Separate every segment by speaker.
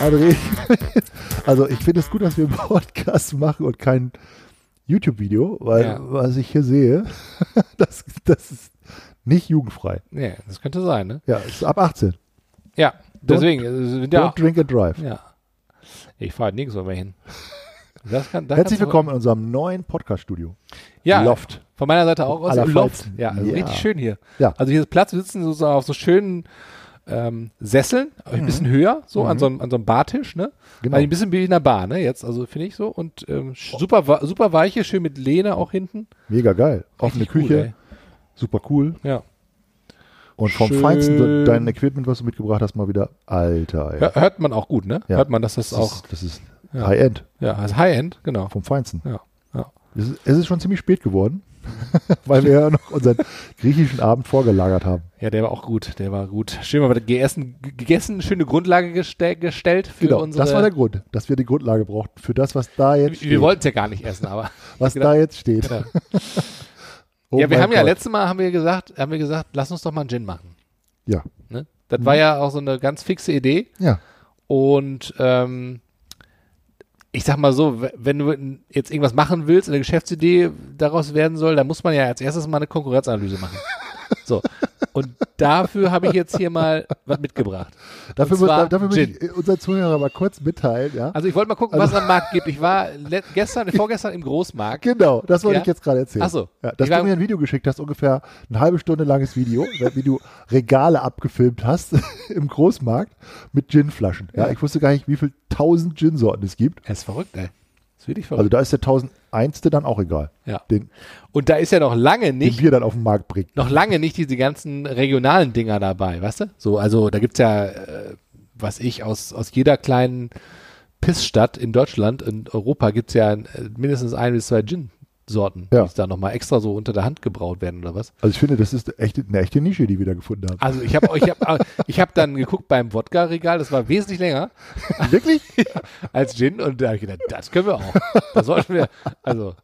Speaker 1: André, also ich finde es gut, dass wir einen Podcast machen und kein YouTube-Video, weil
Speaker 2: Ja.
Speaker 1: was ich hier sehe, das, das ist nicht jugendfrei.
Speaker 2: Ja, das könnte sein, ne?
Speaker 1: Ja, es ist ab 18.
Speaker 2: Ja, deswegen. äh, Ja,
Speaker 1: Don't drink and drive.
Speaker 2: ja. Ich fahre nirgendwo mehr hin. Kann,
Speaker 1: Herzlich willkommen in unserem neuen Podcast-Studio.
Speaker 2: Ja,
Speaker 1: Loft.
Speaker 2: von meiner Seite auch aus. Loft. Ja, also
Speaker 1: Ja.
Speaker 2: richtig schön hier.
Speaker 1: Ja.
Speaker 2: Also hier ist Platz, wir sitzen so, auf so schönen ähm, Sesseln, ein bisschen höher, so an, so einem, an so einem Bartisch, ne?
Speaker 1: Mhm. Genau.
Speaker 2: Also ein bisschen wie in einer Bar, ne? Jetzt, also finde ich so. Und ähm, super, super weiche, schön mit Lehne auch hinten.
Speaker 1: Mega geil. Offene Küche,
Speaker 2: Cool,
Speaker 1: super cool.
Speaker 2: ja.
Speaker 1: Und vom
Speaker 2: Schön.
Speaker 1: Feinsten dein Equipment, was du mitgebracht hast, mal wieder. Alter, ey.
Speaker 2: Hör, hört man auch gut, ne?
Speaker 1: Ja.
Speaker 2: Hört man, dass das,
Speaker 1: das
Speaker 2: auch,
Speaker 1: ist, das ist
Speaker 2: Ja.
Speaker 1: High-End
Speaker 2: ja, also High-End, genau.
Speaker 1: vom Feinsten.
Speaker 2: Ja. ja.
Speaker 1: Es ist, es ist schon ziemlich spät geworden, weil wir ja noch unseren griechischen Abend vorgelagert haben.
Speaker 2: Ja, der war auch gut, der war gut. Schön mal gegessen, gegessen schöne Grundlage gestell, gestellt für
Speaker 1: Genau,
Speaker 2: unsere.
Speaker 1: das war der Grund, dass wir die Grundlage brauchten für das, was da jetzt
Speaker 2: wir,
Speaker 1: steht.
Speaker 2: wir wollten es ja gar nicht essen, aber.
Speaker 1: was
Speaker 2: genau.
Speaker 1: da jetzt steht.
Speaker 2: Ja.
Speaker 1: Oh
Speaker 2: ja, wir
Speaker 1: mein
Speaker 2: haben ja
Speaker 1: Gott.
Speaker 2: letztes Mal haben wir gesagt, haben wir gesagt, lass uns doch mal einen Gin machen.
Speaker 1: Ja,
Speaker 2: Ne? Das war ja auch so eine ganz fixe Idee.
Speaker 1: ja.
Speaker 2: Und ähm, ich sag mal so, wenn du jetzt irgendwas machen willst, eine Geschäftsidee daraus werden soll, dann muss man ja als erstes mal eine Konkurrenzanalyse machen. So. Und dafür habe ich jetzt hier mal was mitgebracht.
Speaker 1: Dafür, muss, dafür möchte ich unseren Zuhörer mal kurz mitteilen. Ja?
Speaker 2: Also ich wollte mal gucken, was es am Markt gibt. Ich war gestern, vorgestern im Großmarkt.
Speaker 1: Genau, das wollte
Speaker 2: Ja?
Speaker 1: ich jetzt gerade erzählen.
Speaker 2: Ach so.
Speaker 1: Ja, dass
Speaker 2: Ich
Speaker 1: du mir ein Video geschickt hast, ungefähr eine halbe Stunde langes Video, wie du Regale abgefilmt hast im Großmarkt mit Ginflaschen. Ja,
Speaker 2: Ja.
Speaker 1: ich wusste gar nicht, wie viel tausend Gin-Sorten es gibt.
Speaker 2: Das ist verrückt, ey. Das ist wirklich verrückt.
Speaker 1: Also da ist der 1001. dann auch egal,
Speaker 2: ja.
Speaker 1: den,
Speaker 2: Und da ist ja noch lange
Speaker 1: den
Speaker 2: nicht
Speaker 1: wir dann auf den Markt bringen.
Speaker 2: noch lange nicht diese ganzen regionalen Dinger dabei, weißt du? So, also da gibt's ja, äh, was ich, aus, aus jeder kleinen Pissstadt in Deutschland, in Europa gibt's ja äh, mindestens ein bis zwei Gin-Sorten,
Speaker 1: Ja.
Speaker 2: die da nochmal extra so unter der Hand gebraut werden oder was.
Speaker 1: Also ich finde, das ist echt, eine echte Nische, die wir da gefunden haben.
Speaker 2: Also ich habe ich hab, ich hab dann geguckt beim Wodka-Regal, das war wesentlich länger
Speaker 1: Wirklich?
Speaker 2: als Gin und da habe ich gedacht, das können wir auch. Da sollten wir, also,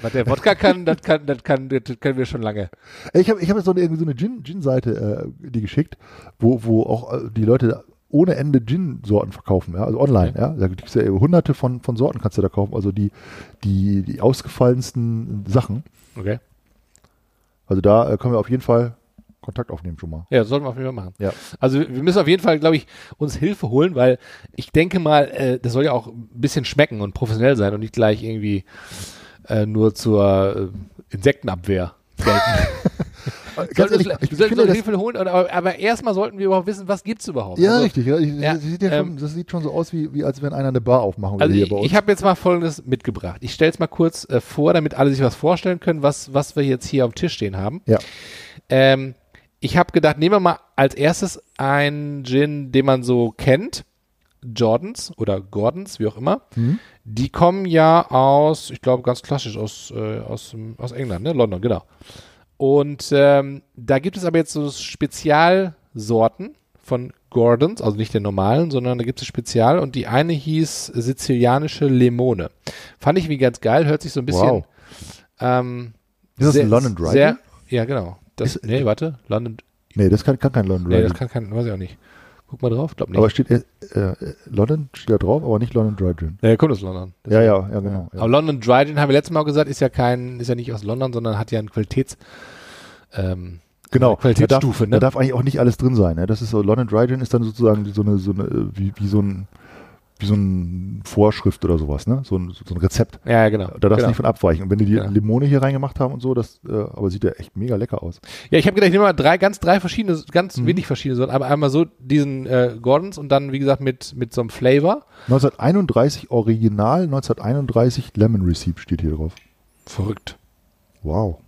Speaker 2: was der Wodka kann, das kann, das kann, das können wir schon lange.
Speaker 1: Ich habe ich hab jetzt so eine, irgendwie so eine Gin- Gin-Seite äh, die geschickt, wo, wo auch äh, die Leute ohne Ende Gin-Sorten verkaufen, ja, also online, ja. Da gibt's ja hunderte von, von Sorten kannst du da kaufen, also die, die, die ausgefallensten Sachen.
Speaker 2: Okay.
Speaker 1: Also da äh, können wir auf jeden Fall Kontakt aufnehmen schon mal.
Speaker 2: Ja, das sollten wir auf jeden Fall machen.
Speaker 1: Ja.
Speaker 2: Also wir müssen auf jeden Fall, glaube ich, uns Hilfe holen, weil ich denke mal, äh, das soll ja auch ein bisschen schmecken und professionell sein und nicht gleich irgendwie äh, nur zur äh, Insektenabwehr gelten.
Speaker 1: Ganz
Speaker 2: Sollten
Speaker 1: ehrlich, ich
Speaker 2: wir sollten
Speaker 1: finde das,
Speaker 2: Hilfe holen, aber, aber erstmal sollten wir überhaupt wissen, was gibt's überhaupt.
Speaker 1: ja,
Speaker 2: also,
Speaker 1: richtig. Ja, ich,
Speaker 2: ja,
Speaker 1: das, sieht ja
Speaker 2: ähm,
Speaker 1: schon, das sieht schon so aus, wie, wie als wenn einer eine Bar aufmachen
Speaker 2: Also
Speaker 1: würde
Speaker 2: ich,
Speaker 1: hier bei uns.
Speaker 2: ich habe jetzt mal Folgendes mitgebracht. Ich stelle es mal kurz äh, vor, damit alle sich was vorstellen können, was, was wir jetzt hier auf dem Tisch stehen haben.
Speaker 1: Ja.
Speaker 2: Ähm, ich habe gedacht, nehmen wir mal als erstes einen Gin, den man so kennt. Jordans oder Gordons, wie auch immer.
Speaker 1: Mhm.
Speaker 2: Die kommen ja aus, ich glaube ganz klassisch aus, äh, aus, aus England, ne? London, genau. Und ähm, da gibt es aber jetzt so Spezialsorten von Gordons, also nicht den normalen, sondern da gibt es Spezial und die eine hieß sizilianische Limone. Fand ich wie ganz geil, hört sich so ein bisschen
Speaker 1: Wow.
Speaker 2: ähm,
Speaker 1: Ist das
Speaker 2: sehr-
Speaker 1: ein London Dry
Speaker 2: sehr? Ja, genau. Das,
Speaker 1: Ist-
Speaker 2: nee, warte, London,
Speaker 1: Nee, das kann, kann kein London
Speaker 2: nee,
Speaker 1: Dry
Speaker 2: das
Speaker 1: Gin.
Speaker 2: kann kein, weiß ich auch nicht. Guck mal drauf, glaub nicht.
Speaker 1: Aber steht äh, äh, London steht da drauf, aber nicht London Dry Gin.
Speaker 2: nee, kommt aus London. Das
Speaker 1: Ja, ja, ja, genau.
Speaker 2: Aber
Speaker 1: Ja.
Speaker 2: London Dry Gin, haben wir letztes Mal gesagt, ist ja kein, ist ja nicht aus London, sondern hat ja eine Qualitäts, ähm,
Speaker 1: Genau,
Speaker 2: Qualitätsstufe,
Speaker 1: da darf,
Speaker 2: ne?
Speaker 1: Da darf eigentlich auch nicht alles drin sein. Ne? Das ist so, London Dry Gin ist dann sozusagen so eine, so eine wie, wie so ein wie so ein Vorschrift oder sowas, ne? So ein, so ein Rezept.
Speaker 2: Ja, ja, genau.
Speaker 1: Da darfst
Speaker 2: genau.
Speaker 1: du nicht von abweichen. Und wenn die die
Speaker 2: Genau.
Speaker 1: Limone hier reingemacht haben und so, das, äh, aber sieht ja echt mega lecker aus.
Speaker 2: Ja, ich habe gedacht, ich nehme mal drei, ganz drei verschiedene, ganz
Speaker 1: Mhm.
Speaker 2: wenig verschiedene Sorten, aber einmal so diesen äh, Gordons und dann, wie gesagt, mit, mit so einem Flavor.
Speaker 1: 1931 Original, 1931 Lemon Receipt steht hier drauf.
Speaker 2: Verrückt.
Speaker 1: Wow.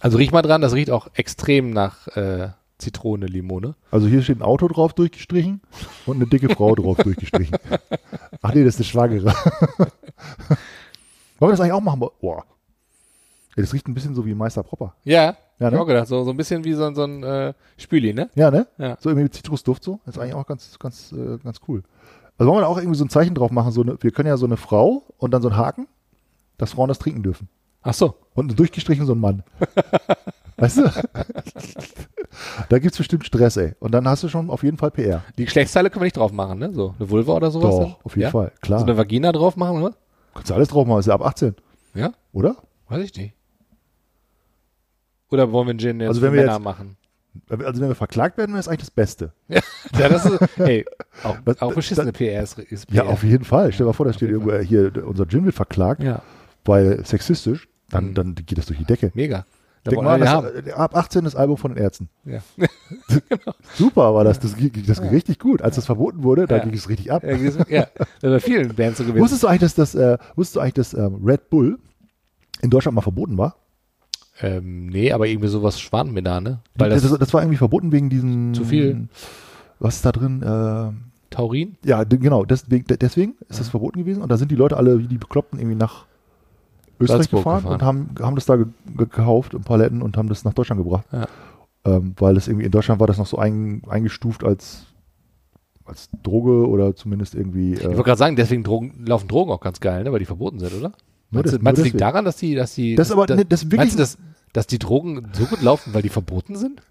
Speaker 2: Also riech mal dran, das riecht auch extrem nach äh, Zitrone, Limone.
Speaker 1: Also hier steht ein Auto drauf durchgestrichen und eine dicke Frau drauf durchgestrichen. Ach nee, das ist eine Schwangere. Wollen wir das eigentlich auch machen? Boah. Das riecht ein bisschen so wie Meister Propper.
Speaker 2: Ja,
Speaker 1: Ja,
Speaker 2: Hab ich auch
Speaker 1: ne?
Speaker 2: gedacht, so, so ein bisschen wie so, ein- so ein äh, Spüli, ne?
Speaker 1: Ja, ne?
Speaker 2: Ja.
Speaker 1: So irgendwie mit Zitrusduft so. Das ist eigentlich auch ganz, ganz, äh, ganz cool. Also wollen wir da auch irgendwie so ein Zeichen drauf machen, so eine, wir können ja so eine Frau und dann so einen Haken, dass Frauen das trinken dürfen.
Speaker 2: Ach so.
Speaker 1: Und durchgestrichen so ein Mann. weißt du? da gibt's bestimmt Stress, ey. Und dann hast du schon auf jeden Fall PR.
Speaker 2: Die Geschlechtsteile können wir nicht drauf machen, ne? So eine Vulva oder sowas?
Speaker 1: Doch,
Speaker 2: dann?
Speaker 1: auf jeden
Speaker 2: ja?
Speaker 1: Fall, klar.
Speaker 2: So eine Vagina drauf machen, oder?
Speaker 1: Kannst du alles drauf machen, ist ja ab 18,
Speaker 2: Ja?
Speaker 1: oder?
Speaker 2: Weiß ich nicht. Oder wollen wir einen Gin jetzt
Speaker 1: Also wenn wir
Speaker 2: Männer
Speaker 1: jetzt-
Speaker 2: machen?
Speaker 1: Also wenn wir verklagt werden, wäre das eigentlich das Beste.
Speaker 2: Ja, das ist, ey, auch,
Speaker 1: Was-
Speaker 2: auch beschissene PR ist, ist PR.
Speaker 1: Ja, auf jeden Fall. Stell dir mal vor, da steht irgendwo hier, unser Gym wird verklagt,
Speaker 2: Ja,
Speaker 1: weil sexistisch, dann,
Speaker 2: Mhm.
Speaker 1: dann geht das durch die Decke.
Speaker 2: mega.
Speaker 1: Denk mal, das, äh, ab 18 das Album von den Ärzten.
Speaker 2: Ja.
Speaker 1: Super war das. Das, ging- das ging richtig gut. Als das verboten wurde, da
Speaker 2: Ja.
Speaker 1: ging es richtig ab.
Speaker 2: Ja, ja, bei vielen Bands so gewesen.
Speaker 1: Wusstest du eigentlich, dass das, äh, wusstest du eigentlich, dass ähm, Red Bull in Deutschland mal verboten war?
Speaker 2: Ähm, nee, aber irgendwie sowas schwant mir da, ne? Weil
Speaker 1: das,
Speaker 2: das,
Speaker 1: das, war irgendwie verboten wegen diesen.
Speaker 2: Zu viel.
Speaker 1: Was ist da drin? Äh,
Speaker 2: Taurin?
Speaker 1: ja, genau. Deswegen, de- deswegen ist das verboten gewesen. Und da sind die Leute alle wie die Bekloppten irgendwie nach Österreich gefahren,
Speaker 2: gefahren.
Speaker 1: und haben, haben das da ge gekauft in Paletten und haben das nach Deutschland gebracht.
Speaker 2: Ja.
Speaker 1: Ähm, weil das irgendwie in Deutschland war das noch so ein, eingestuft als, als Droge oder zumindest irgendwie.
Speaker 2: Ich
Speaker 1: Äh,
Speaker 2: wollte gerade sagen, deswegen Drogen, laufen Drogen auch ganz geil, ne? Weil die verboten sind, oder?
Speaker 1: Nur
Speaker 2: Meinst,
Speaker 1: des-
Speaker 2: du, meinst du, liegt daran, dass die, dass die,
Speaker 1: Das ist aber-
Speaker 2: dass,
Speaker 1: ne, das wirklich-
Speaker 2: meinst du, dass, dass die Drogen so gut laufen, weil die verboten sind?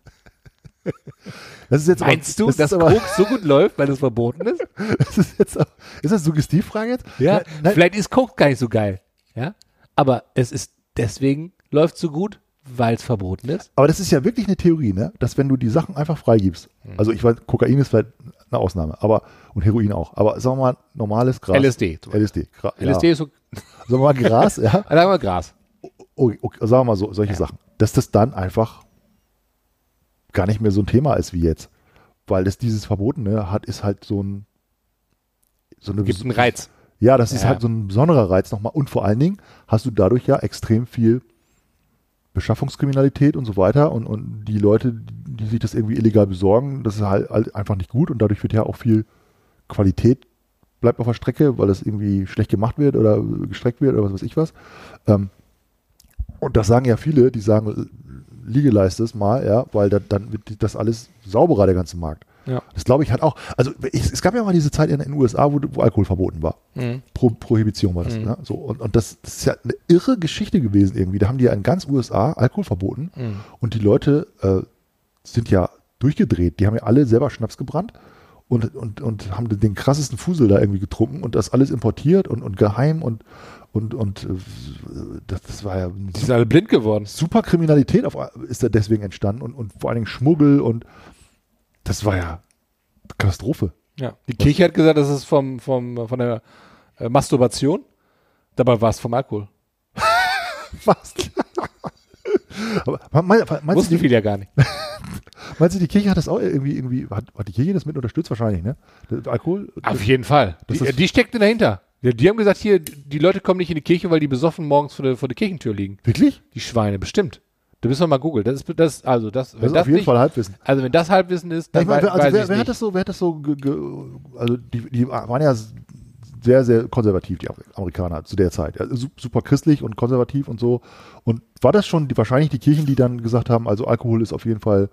Speaker 1: das ist jetzt aber-
Speaker 2: Meinst du,
Speaker 1: das
Speaker 2: dass
Speaker 1: aber,
Speaker 2: Koks so gut läuft, weil es verboten ist?
Speaker 1: das ist jetzt, auch- ist das Suggestivfrage jetzt?
Speaker 2: Ja,
Speaker 1: nein,
Speaker 2: vielleicht ist Koks gar nicht so geil, ja? Aber es ist deswegen läuft so gut, weil es verboten ist.
Speaker 1: Aber das ist ja wirklich eine Theorie, ne? dass wenn du die Sachen einfach freigibst,
Speaker 2: Hm.
Speaker 1: also ich weiß, Kokain ist vielleicht eine Ausnahme, aber und Heroin auch, aber sagen wir mal normales Gras.
Speaker 2: LSD.
Speaker 1: LSD. Gra
Speaker 2: LSD
Speaker 1: Ja.
Speaker 2: ist so,
Speaker 1: Sagen wir mal Gras, ja.
Speaker 2: sagen wir mal Gras.
Speaker 1: Okay, okay, sagen wir mal so, solche
Speaker 2: Ja.
Speaker 1: Sachen. Dass das dann einfach gar nicht mehr so ein Thema ist wie jetzt. Weil das dieses Verbotene hat, ist halt so ein so eine
Speaker 2: Gibt einen Reiz.
Speaker 1: Ja, das ist
Speaker 2: Ja.
Speaker 1: halt so ein besonderer Reiz nochmal. Und vor allen Dingen hast du dadurch ja extrem viel Beschaffungskriminalität und so weiter. Und, und die Leute, die sich das irgendwie illegal besorgen, das ist halt, halt einfach nicht gut. Und dadurch wird ja auch viel Qualität bleibt auf der Strecke, weil das irgendwie schlecht gemacht wird oder gestreckt wird oder was weiß ich was. Ähm, und das sagen ja viele, die sagen, legalize es mal, ja, weil da, dann wird das alles sauberer, der ganze Markt.
Speaker 2: Ja.
Speaker 1: Das glaube ich halt auch. Also ich, es gab ja mal diese Zeit in den USA, wo, wo Alkohol verboten war.
Speaker 2: Mhm.
Speaker 1: Pro, Prohibition war das.
Speaker 2: Mhm.
Speaker 1: Ne? So, und und das, das ist ja eine irre Geschichte gewesen irgendwie. Da haben die ja in ganz USA Alkohol verboten
Speaker 2: Mhm.
Speaker 1: und die Leute äh, sind ja durchgedreht. Die haben ja alle selber Schnaps gebrannt und, und, und haben den krassesten Fusel da irgendwie getrunken und das alles importiert und, und geheim und, und, und äh, das, das war ja
Speaker 2: Die sind alle blind geworden.
Speaker 1: super Kriminalität auf, ist da deswegen entstanden und, und vor allen Dingen Schmuggel und das war ja Katastrophe.
Speaker 2: Ja. Die Kirche hat gesagt, das ist vom, vom, von der äh, Masturbation. Dabei war es vom Alkohol.
Speaker 1: Was? Aber mein, mein,
Speaker 2: Wussten
Speaker 1: die,
Speaker 2: viele ja gar nicht.
Speaker 1: meinst du, die Kirche hat das auch irgendwie, irgendwie hat, hat die Kirche das mit unterstützt wahrscheinlich, ne? Alkohol?
Speaker 2: Auf jeden Fall. Die, die steckten dahinter. Die, die haben gesagt, hier, die Leute kommen nicht in die Kirche, weil die besoffen morgens vor der, vor der Kirchentür liegen.
Speaker 1: Wirklich?
Speaker 2: Die Schweine, bestimmt. Da müssen wir mal googeln. Das ist, das, also das, wenn
Speaker 1: Das ist
Speaker 2: das
Speaker 1: auf jeden
Speaker 2: nicht,
Speaker 1: Fall Halbwissen.
Speaker 2: also wenn das Halbwissen ist, dann
Speaker 1: Ich meine, also
Speaker 2: weiß
Speaker 1: wer,
Speaker 2: ich
Speaker 1: wer
Speaker 2: nicht.
Speaker 1: hat das so, wer hat das so, ge, ge, also die, die waren ja sehr, sehr konservativ, die Amerikaner zu der Zeit. Su- super christlich und konservativ und so. Und war das schon die, wahrscheinlich die Kirchen, die dann gesagt haben, also Alkohol ist auf jeden Fall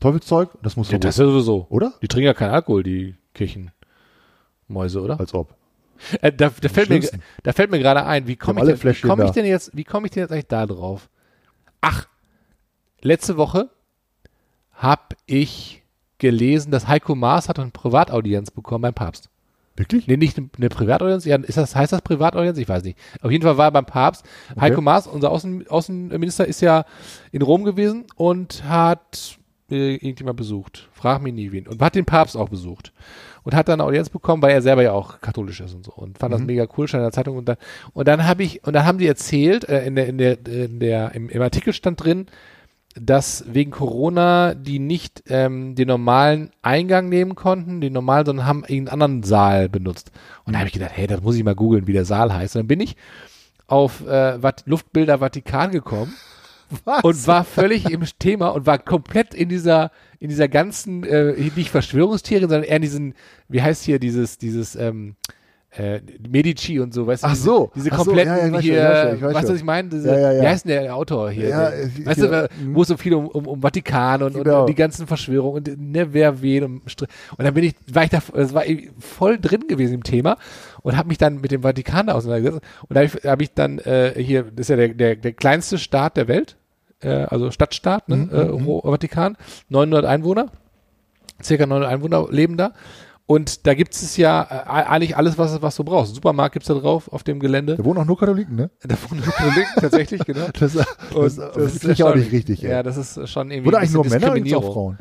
Speaker 1: Teufelszeug, das muss
Speaker 2: ja, das ist ja sowieso.
Speaker 1: oder?
Speaker 2: Die trinken ja keinen Alkohol, die Kirchenmäuse, oder?
Speaker 1: Als ob.
Speaker 2: Äh, da, da, fällt mir, da fällt mir gerade ein, wie komme ich, denn- wie komm ich denn jetzt, wie komme ich denn jetzt eigentlich da drauf? Ach, letzte Woche habe ich gelesen, dass Heiko Maas hat eine Privataudienz bekommen beim Papst.
Speaker 1: Wirklich?
Speaker 2: Nee, nicht eine, eine Privataudienz, ja, ist das, heißt das Privataudienz? Ich weiß nicht. Auf jeden Fall war er beim Papst. Heiko Maas, unser Außen, Außenminister, ist ja in Rom gewesen und hat äh, irgendjemand besucht. Frag mich nie wen. Und hat den Papst auch besucht. Und hat dann eine Audienz bekommen, weil er selber ja auch katholisch ist und so. Und fand das
Speaker 1: Mhm.
Speaker 2: mega cool, stand in der Zeitung. Und dann, und dann habe ich, und dann haben die erzählt, äh, in der, in der, in der, im, im Artikel stand drin, dass wegen Corona die nicht ähm, den normalen Eingang nehmen konnten, den normalen, sondern haben irgendeinen anderen Saal benutzt. Und da habe ich gedacht, hey, das muss ich mal googeln, wie der Saal heißt. Und dann bin ich auf äh, Luftbilder Vatikan gekommen
Speaker 1: Was?
Speaker 2: und war völlig im Thema und war komplett in dieser in dieser ganzen äh, nicht Verschwörungstheorien, sondern eher in diesen wie heißt hier dieses dieses ähm, äh, Medici und so, weißt du?
Speaker 1: Ach
Speaker 2: diese-
Speaker 1: so.
Speaker 2: Diese
Speaker 1: so,
Speaker 2: kompletten
Speaker 1: ja, ja, ich schon,
Speaker 2: hier,
Speaker 1: ich schon, ich
Speaker 2: weißt du, was ich meine? Diese,
Speaker 1: Ja, ja, ja.
Speaker 2: Wie heißt denn der Autor hier?
Speaker 1: Ja,
Speaker 2: Der-
Speaker 1: äh,
Speaker 2: weißt du,
Speaker 1: mhm.
Speaker 2: wo es so viel um, um, um Vatikan und,
Speaker 1: Genau.
Speaker 2: und die ganzen Verschwörungen und ne, wer wen und, und dann bin ich, war ich da, das war voll drin gewesen im Thema und habe mich dann mit dem Vatikan auseinandergesetzt und da habe ich, hab ich dann äh, hier, das ist ja der, der, der kleinste Staat der Welt, äh, also Stadtstaat, ne,
Speaker 1: Mhm,
Speaker 2: äh, Ro- Vatikan, 900 Einwohner, circa 900 Einwohner leben da. Und da gibt es ja äh, eigentlich alles, was, was du brauchst. Supermarkt gibt's da drauf auf dem Gelände.
Speaker 1: Da wohnen auch nur Katholiken, ne?
Speaker 2: Da wohnen nur Katholiken, tatsächlich, genau.
Speaker 1: Das, das,
Speaker 2: Und
Speaker 1: das, das finde ich auch nicht richtig.
Speaker 2: Ja,
Speaker 1: ey.
Speaker 2: das ist schon irgendwie.
Speaker 1: Oder
Speaker 2: ein
Speaker 1: eigentlich nur Männer gibt's auch. Frauen?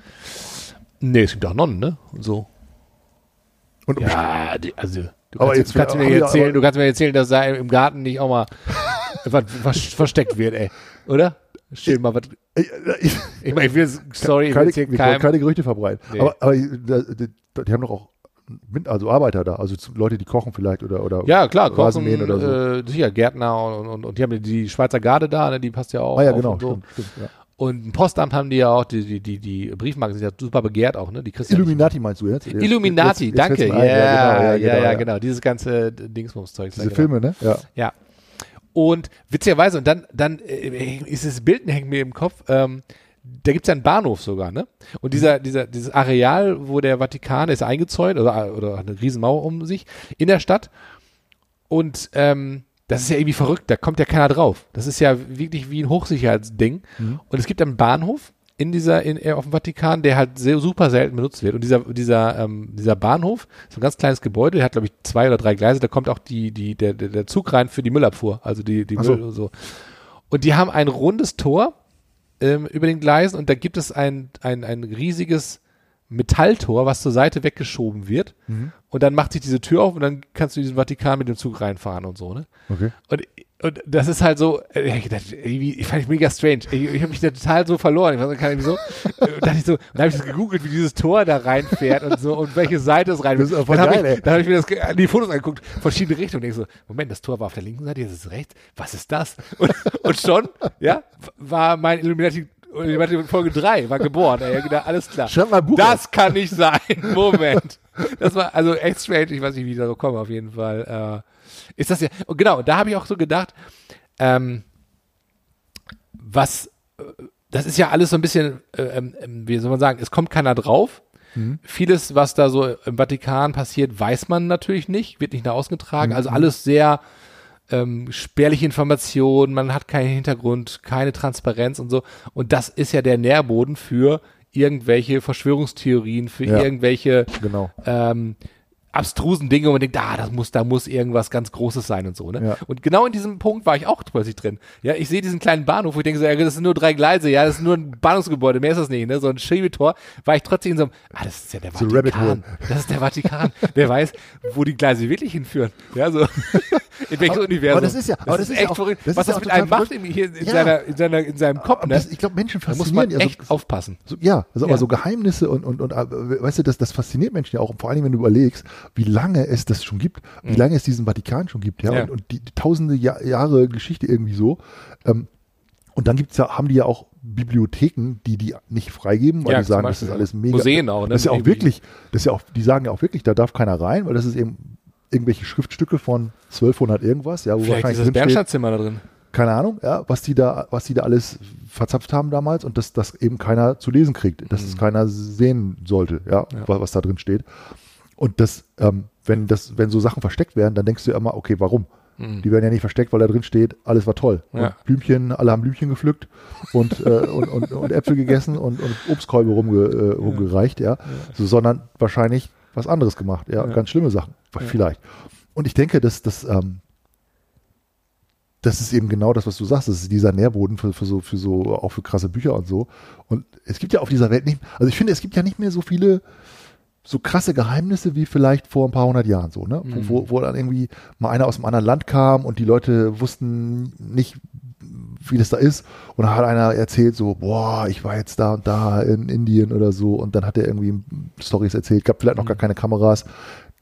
Speaker 2: Nee, es gibt auch Nonnen, ne? Und so.
Speaker 1: Und
Speaker 2: Ja, die, also du
Speaker 1: Aber
Speaker 2: kannst,
Speaker 1: jetzt-
Speaker 2: kannst mir erzählen, du kannst mir erzählen, dass da im Garten nicht auch mal was, was versteckt wird, ey. Oder? Stell mal was.
Speaker 1: ich, ich,
Speaker 2: Ich meine, ich will, sorry, ich will
Speaker 1: keine, keine Gerüchte verbreiten.
Speaker 2: Nee.
Speaker 1: Aber, aber die, die, die haben doch auch Min- also Arbeiter da, also Leute, die kochen vielleicht oder oder
Speaker 2: Ja, klar, Kochen,
Speaker 1: Rasenmähen oder so.
Speaker 2: äh, sicher, Gärtner und, und, und die haben die Schweizer Garde da, ne, die passt ja auch
Speaker 1: ah ja, genau,
Speaker 2: und so.
Speaker 1: stimmt, stimmt. Ja.
Speaker 2: Und ein Postamt haben die ja auch, die, die, die, die Briefmarken sind ja super begehrt auch, ne? Die
Speaker 1: Illuminati meinst du jetzt?
Speaker 2: Illuminati,
Speaker 1: Jetzt- jetzt
Speaker 2: danke.
Speaker 1: fällt's
Speaker 2: Ja,
Speaker 1: mir
Speaker 2: ja,
Speaker 1: ein.
Speaker 2: ja,
Speaker 1: genau,
Speaker 2: genau, Dieses ganze Dingsbums-Zeug.
Speaker 1: Diese Filme, ne? Ja.
Speaker 2: Ja. Und witzigerweise, und dann, dann äh, ist das Bild hängt mir im Kopf, ähm, da gibt's ja einen Bahnhof sogar, ne? Und dieser, dieser, dieses Areal, wo der Vatikan ist eingezäunt, oder, oder eine Riesenmauer um sich, in der Stadt. Und ähm, das ist ja irgendwie verrückt, da kommt ja keiner drauf. Das ist ja wirklich wie ein Hochsicherheitsding. Und es gibt einen Bahnhof in dieser, in, äh, auf dem Vatikan, der halt sehr, super selten benutzt wird. Und dieser, dieser, ähm, dieser Bahnhof ist ein ganz kleines Gebäude, der hat, glaube ich, zwei oder drei Gleise, da kommt auch die, die, der, der, Zug rein für die Müllabfuhr, also die, die
Speaker 1: so.
Speaker 2: Müll, so. Und die haben ein rundes Tor ähm, über den Gleisen und da gibt es ein, ein, ein riesiges Metalltor, was zur Seite weggeschoben wird.
Speaker 1: Mhm.
Speaker 2: Und dann macht sich diese Tür auf und dann kannst du in diesen Vatikan mit dem Zug reinfahren und so, ne?
Speaker 1: Okay.
Speaker 2: Und, und das ist halt so, äh, ich, dachte, irgendwie, ich fand ich mega strange. Ich, ich habe mich da total so verloren. Ich weiß nicht, kann ich so, äh, dachte ich so, dann habe ich das gegoogelt, wie dieses Tor da reinfährt und so und welche Seite es rein Dann habe ich, dann hab ich mir das, die Fotos angeguckt, verschiedene Richtungen. Und ich so, Moment, das Tor war auf der linken Seite, jetzt ist es rechts. Was ist das? Und, und schon, ja, war mein Illuminati, Illuminati Folge 3 war geboren. Ey, gedacht, alles klar.
Speaker 1: Schreib mal Buch
Speaker 2: Das kann nicht sein. Moment. Das war also echt strange. Ich weiß nicht, wie ich da so komme, auf jeden Fall. Äh, ist das ja. Genau, da habe ich auch so gedacht, ähm, was, äh, das ist ja alles so ein bisschen, äh, ähm, ähm, wie soll man sagen, es kommt keiner drauf. Vieles, was da so im Vatikan passiert, weiß man natürlich nicht, wird nicht nach außen getragen. Also alles sehr ähm, spärliche Informationen, man hat keinen Hintergrund, keine Transparenz und so. Und das ist ja der Nährboden für irgendwelche Verschwörungstheorien, für
Speaker 1: Ja.
Speaker 2: irgendwelche
Speaker 1: Genau.
Speaker 2: ähm, abstrusen Dinge und man denkt, ah, das muss, da muss irgendwas ganz Großes sein und so, ne?
Speaker 1: Ja.
Speaker 2: Und genau in diesem Punkt war ich auch plötzlich drin. Ja, ich sehe diesen kleinen Bahnhof, wo ich denke so, ja, das sind nur drei Gleise, ja, das ist nur ein Bahnhofsgebäude, mehr ist das nicht, ne? So ein Schiebetor, war ich trotzdem in so einem, ah, das ist ja der
Speaker 1: So.
Speaker 2: Vatikan. Das ist der Vatikan. Wer weiß, wo die Gleise wirklich hinführen. Ja, so. In welches
Speaker 1: Aber-
Speaker 2: Universum.
Speaker 1: aber das ist ja- aber das ist
Speaker 2: echt
Speaker 1: ja auch-
Speaker 2: verrückt.
Speaker 1: das
Speaker 2: Was
Speaker 1: ist
Speaker 2: das mit einem macht in, hier in,
Speaker 1: Ja.
Speaker 2: seiner, in, seiner, in seinem Kopf, ne?
Speaker 1: das, ich glaube, Menschen
Speaker 2: Da muss
Speaker 1: faszinieren
Speaker 2: man
Speaker 1: ja
Speaker 2: echt
Speaker 1: so,
Speaker 2: aufpassen.
Speaker 1: so, ja, also
Speaker 2: Ja.
Speaker 1: aber so Geheimnisse und, und, und äh, weißt du, das, das fasziniert Menschen ja auch, vor allem wenn du überlegst, wie lange es das schon gibt, wie lange es diesen Vatikan schon gibt, ja,
Speaker 2: Mhm. Ja.
Speaker 1: Und, und die, die tausende Jahr, Jahre Geschichte irgendwie so. Ähm, und dann gibt's ja, haben die ja auch Bibliotheken, die die nicht freigeben, weil
Speaker 2: Ja,
Speaker 1: die sagen, das ist alles mega.
Speaker 2: Museen auch, ne?
Speaker 1: Das ist ja auch wirklich, das ist ja auch, die sagen ja auch wirklich, da darf keiner rein, weil das ist eben irgendwelche Schriftstücke von 1200 irgendwas, ja, wo
Speaker 2: Vielleicht ist
Speaker 1: wahrscheinlich
Speaker 2: das
Speaker 1: drinsteht,
Speaker 2: Bernsteinzimmer da drin.
Speaker 1: keine Ahnung, ja, was die da, was die da alles verzapft haben damals und dass das eben keiner zu lesen kriegt, dass es keiner sehen sollte, ja,
Speaker 2: Mhm. Ja.
Speaker 1: Was, was da drin steht. Und das, ähm, wenn das, wenn so Sachen versteckt werden, dann denkst du ja immer, okay, warum? Die werden ja nicht versteckt, weil da drin steht, alles war toll.
Speaker 2: Ja.
Speaker 1: Und Blümchen, alle haben Blümchen gepflückt und, äh, und, und, und Äpfel gegessen und, und Obstkolbe rumge, äh, rumgereicht, ja. So, sondern wahrscheinlich was anderes gemacht, ja,
Speaker 2: Ja.
Speaker 1: ganz schlimme Sachen, vielleicht. Und ich denke, dass das, ähm, das ist eben genau das, was du sagst. Das ist dieser Nährboden für, für so, für so, auch für krasse Bücher und so. Und es gibt ja auf dieser Welt nicht, also ich finde, es gibt ja nicht mehr so viele so krasse Geheimnisse wie vielleicht vor ein paar hundert Jahren so, ne?
Speaker 2: Mhm.
Speaker 1: Wo, wo, dann irgendwie mal einer aus einem anderen Land kam und die Leute wussten nicht, wie das da ist. Und dann hat einer erzählt so, boah, ich war jetzt da und da in Indien oder so. Und dann hat er irgendwie Stories erzählt, gab vielleicht noch
Speaker 2: Mhm.
Speaker 1: gar keine Kameras,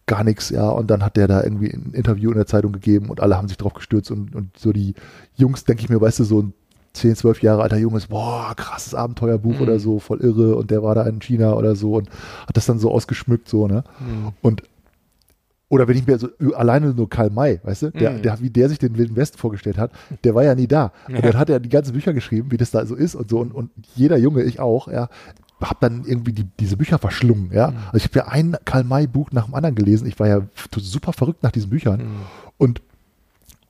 Speaker 1: gar nichts, ja. Und dann hat der da irgendwie ein Interview in der Zeitung gegeben und alle haben sich drauf gestürzt und, und so die Jungs, denke ich mir, weißt du, so ein 10, 12 Jahre alter Junge ist, boah, krasses Abenteuerbuch
Speaker 2: Mhm.
Speaker 1: oder so, voll irre und der war da in China oder so und hat das dann so ausgeschmückt, so, ne?
Speaker 2: Mhm.
Speaker 1: Und, Oder wenn ich mir so alleine nur Karl May, weißt du, der,
Speaker 2: Mhm.
Speaker 1: der, wie der sich den Wilden Westen vorgestellt hat, der war ja nie da. Und dann hat er die ganzen Bücher geschrieben, wie das da so ist und so. Und, und jeder Junge, ich auch, ja, hab dann irgendwie die, diese Bücher verschlungen, ja.
Speaker 2: Mhm.
Speaker 1: Also ich habe ja ein Karl May Buch nach dem anderen gelesen. Ich war ja super verrückt nach diesen Büchern
Speaker 2: Mhm.
Speaker 1: und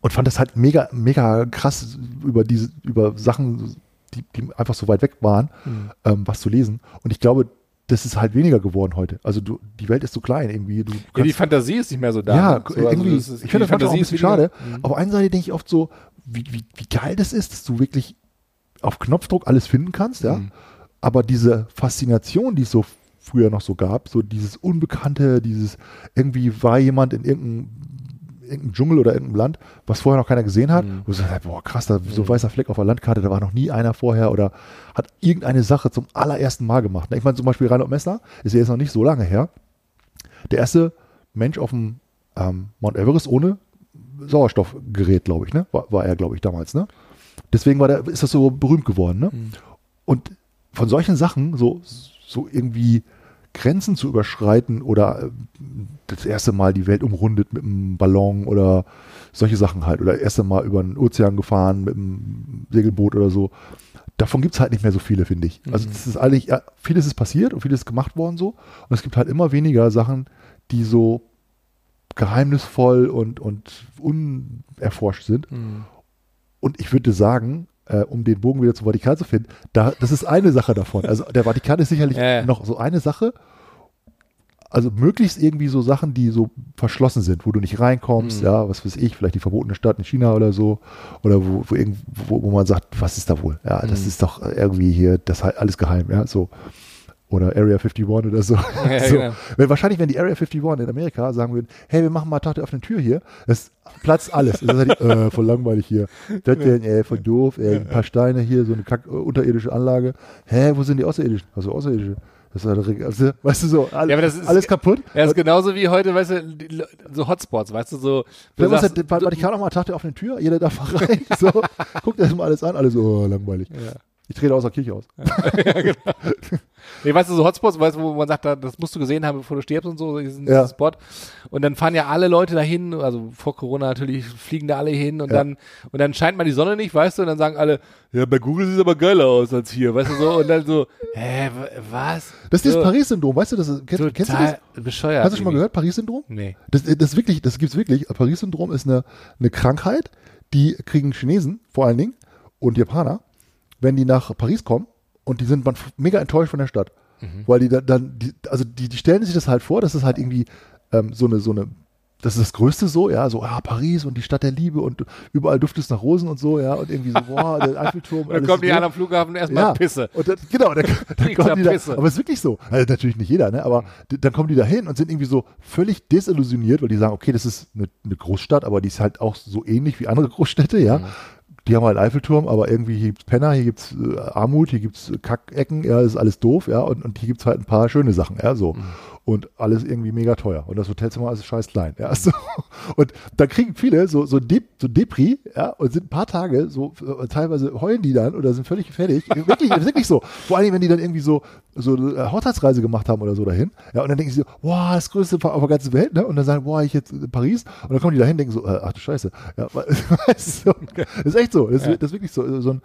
Speaker 1: und fand das halt mega mega krass über diese über Sachen, die, die einfach so weit weg waren,
Speaker 2: Mhm.
Speaker 1: ähm, was zu lesen. Und ich glaube, das ist halt weniger geworden heute. Also du, die Welt ist so klein irgendwie. Du
Speaker 2: Ja, die Fantasie ist nicht mehr so da.
Speaker 1: ja,
Speaker 2: so,
Speaker 1: irgendwie.
Speaker 2: das ist-
Speaker 1: ich finde das manchmal auch ein
Speaker 2: Fantasie ist
Speaker 1: bisschen schade.
Speaker 2: Mhm.
Speaker 1: Auf einer Seite denke ich oft so, wie, wie, wie geil das ist, dass du wirklich auf Knopfdruck alles finden kannst, ja.
Speaker 2: Mhm.
Speaker 1: Aber diese Faszination, die es so früher noch so gab, so dieses Unbekannte, dieses irgendwie war jemand in irgendeinem, irgendeinem Dschungel oder irgendeinem Land, was vorher noch keiner gesehen hat,
Speaker 2: Mhm.
Speaker 1: wo du sagst, boah, krass, da so weißer Fleck auf der Landkarte, da war noch nie einer vorher oder hat irgendeine Sache zum allerersten Mal gemacht. Ich meine, zum Beispiel Reinhold Messner ist ja jetzt noch nicht so lange her. Der erste Mensch auf dem ähm, Mount Everest ohne Sauerstoffgerät, glaube ich, ne? War, war er, glaube ich, damals, ne? Deswegen war der, ist das so berühmt geworden, ne?
Speaker 2: Mhm.
Speaker 1: Und von solchen Sachen, so, so irgendwie Grenzen zu überschreiten oder äh, das erste Mal die Welt umrundet mit einem Ballon oder solche Sachen halt oder das erste Mal über den Ozean gefahren mit einem Segelboot oder so. Davon gibt es halt nicht mehr so viele, finde ich. Also das ist eigentlich, ja, vieles ist passiert und vieles ist gemacht worden so. Und es gibt halt immer weniger Sachen, die so geheimnisvoll und, und unerforscht sind.
Speaker 2: Mhm.
Speaker 1: Und ich würde sagen, äh, um den Bogen wieder zum Vatikan zu finden, da, das ist eine Sache davon. Also der Vatikan ist sicherlich
Speaker 2: ja.
Speaker 1: noch so eine Sache. Also möglichst irgendwie so Sachen, die so verschlossen sind, wo du nicht reinkommst,
Speaker 2: Mhm.
Speaker 1: ja, was weiß ich, vielleicht die verbotene Stadt in China oder so, oder wo, wo, irgend, wo, man sagt, was ist da wohl? Ja, das
Speaker 2: Mhm.
Speaker 1: ist doch irgendwie hier, das halt alles geheim, ja, so. Oder Area 51 oder so.
Speaker 2: Ja,
Speaker 1: so.
Speaker 2: genau.
Speaker 1: Wahrscheinlich, wenn die Area 51 in Amerika sagen würden, hey, wir machen mal Tag der offenen Tür hier, das platzt alles. Das ist halt, äh, voll langweilig hier. Das denn, ey, voll doof, ey, ein paar Steine hier, so eine kack, äh, unterirdische Anlage. Hä, wo sind die Außerirdischen? Also Außerirdische. Das ist halt, re- also, weißt du so, all,
Speaker 2: Ja, das ist-
Speaker 1: alles kaputt.
Speaker 2: Ja, ist genauso wie heute, weißt du, die so Hotspots, weißt du, so. du
Speaker 1: Vielleicht muss
Speaker 2: sagst-
Speaker 1: der Vatikan auch mal Tag der offenen Tür, jeder darf rein. So, guckt erst mal alles an, alles so, oh, langweilig.
Speaker 2: Ja.
Speaker 1: Ich trete aus der Kirche aus.
Speaker 2: Nee, weißt du, so Hotspots, weißt du, wo man sagt, da, das musst du gesehen haben, bevor du stirbst und so, diesen,
Speaker 1: Ja.
Speaker 2: Spot. Und dann fahren ja alle Leute dahin, also vor Corona natürlich, fliegen da alle hin und
Speaker 1: Ja.
Speaker 2: dann, und dann scheint mal die Sonne nicht, weißt du, und dann sagen alle, ja, bei Google sieht es aber geiler aus als hier, weißt du so, und dann so, hä, was?
Speaker 1: Das ist
Speaker 2: so,
Speaker 1: das Paris-Syndrom, weißt du, das ist, kennst, kennst du das?
Speaker 2: bescheuert.
Speaker 1: Hast du schon mal gehört, Paris-Syndrom?
Speaker 2: Nee.
Speaker 1: Das, das ist wirklich, das gibt's wirklich. Paris-Syndrom ist eine, eine Krankheit, die kriegen Chinesen vor allen Dingen und Japaner, wenn die nach Paris kommen und die sind mega enttäuscht von der Stadt. Weil die dann, dann die, also die, die stellen sich das halt vor, dass es halt irgendwie ähm, so eine, so eine, das ist das Größte so, ja, so, ah, Paris und die Stadt der Liebe und überall duftest nach Rosen und so, ja, und irgendwie so, boah, der Eiffelturm.
Speaker 2: Und dann kommen die an am Flughafen erstmal Pisse.
Speaker 1: Und dann, genau, dann, dann kommen die
Speaker 2: da
Speaker 1: aber es ist wirklich so. Also natürlich nicht jeder, ne? aber dann kommen die da hin und sind irgendwie so völlig desillusioniert, weil die sagen, okay, das ist eine, eine Großstadt, aber die ist halt auch so ähnlich wie andere Großstädte, ja. Die haben halt Eiffelturm, aber irgendwie hier gibt's Penner, hier gibt's äh, Armut, hier gibt's Kackecken, ja, ist alles doof, ja, und, und hier gibt's halt ein paar schöne Sachen, ja, so. Und alles irgendwie mega teuer. Und das Hotelzimmer ist scheiß klein, ja, so. Und dann kriegen viele so, so, De so Depri, ja, und sind ein paar Tage so, äh, teilweise heulen die dann oder sind völlig fertig. Wirklich, das ist wirklich so. Vor allem, wenn die dann irgendwie so, so eine Hochzeitsreise gemacht haben oder so dahin, ja, und dann denken sie so, wow, das größte auf der ganzen Welt, ne, und dann sagen, boah, ich jetzt in Paris, und dann kommen die dahin, denken so, äh, ach du Scheiße, ja, weißt du, das ist echt so, das, ist- das ist wirklich so, so ein,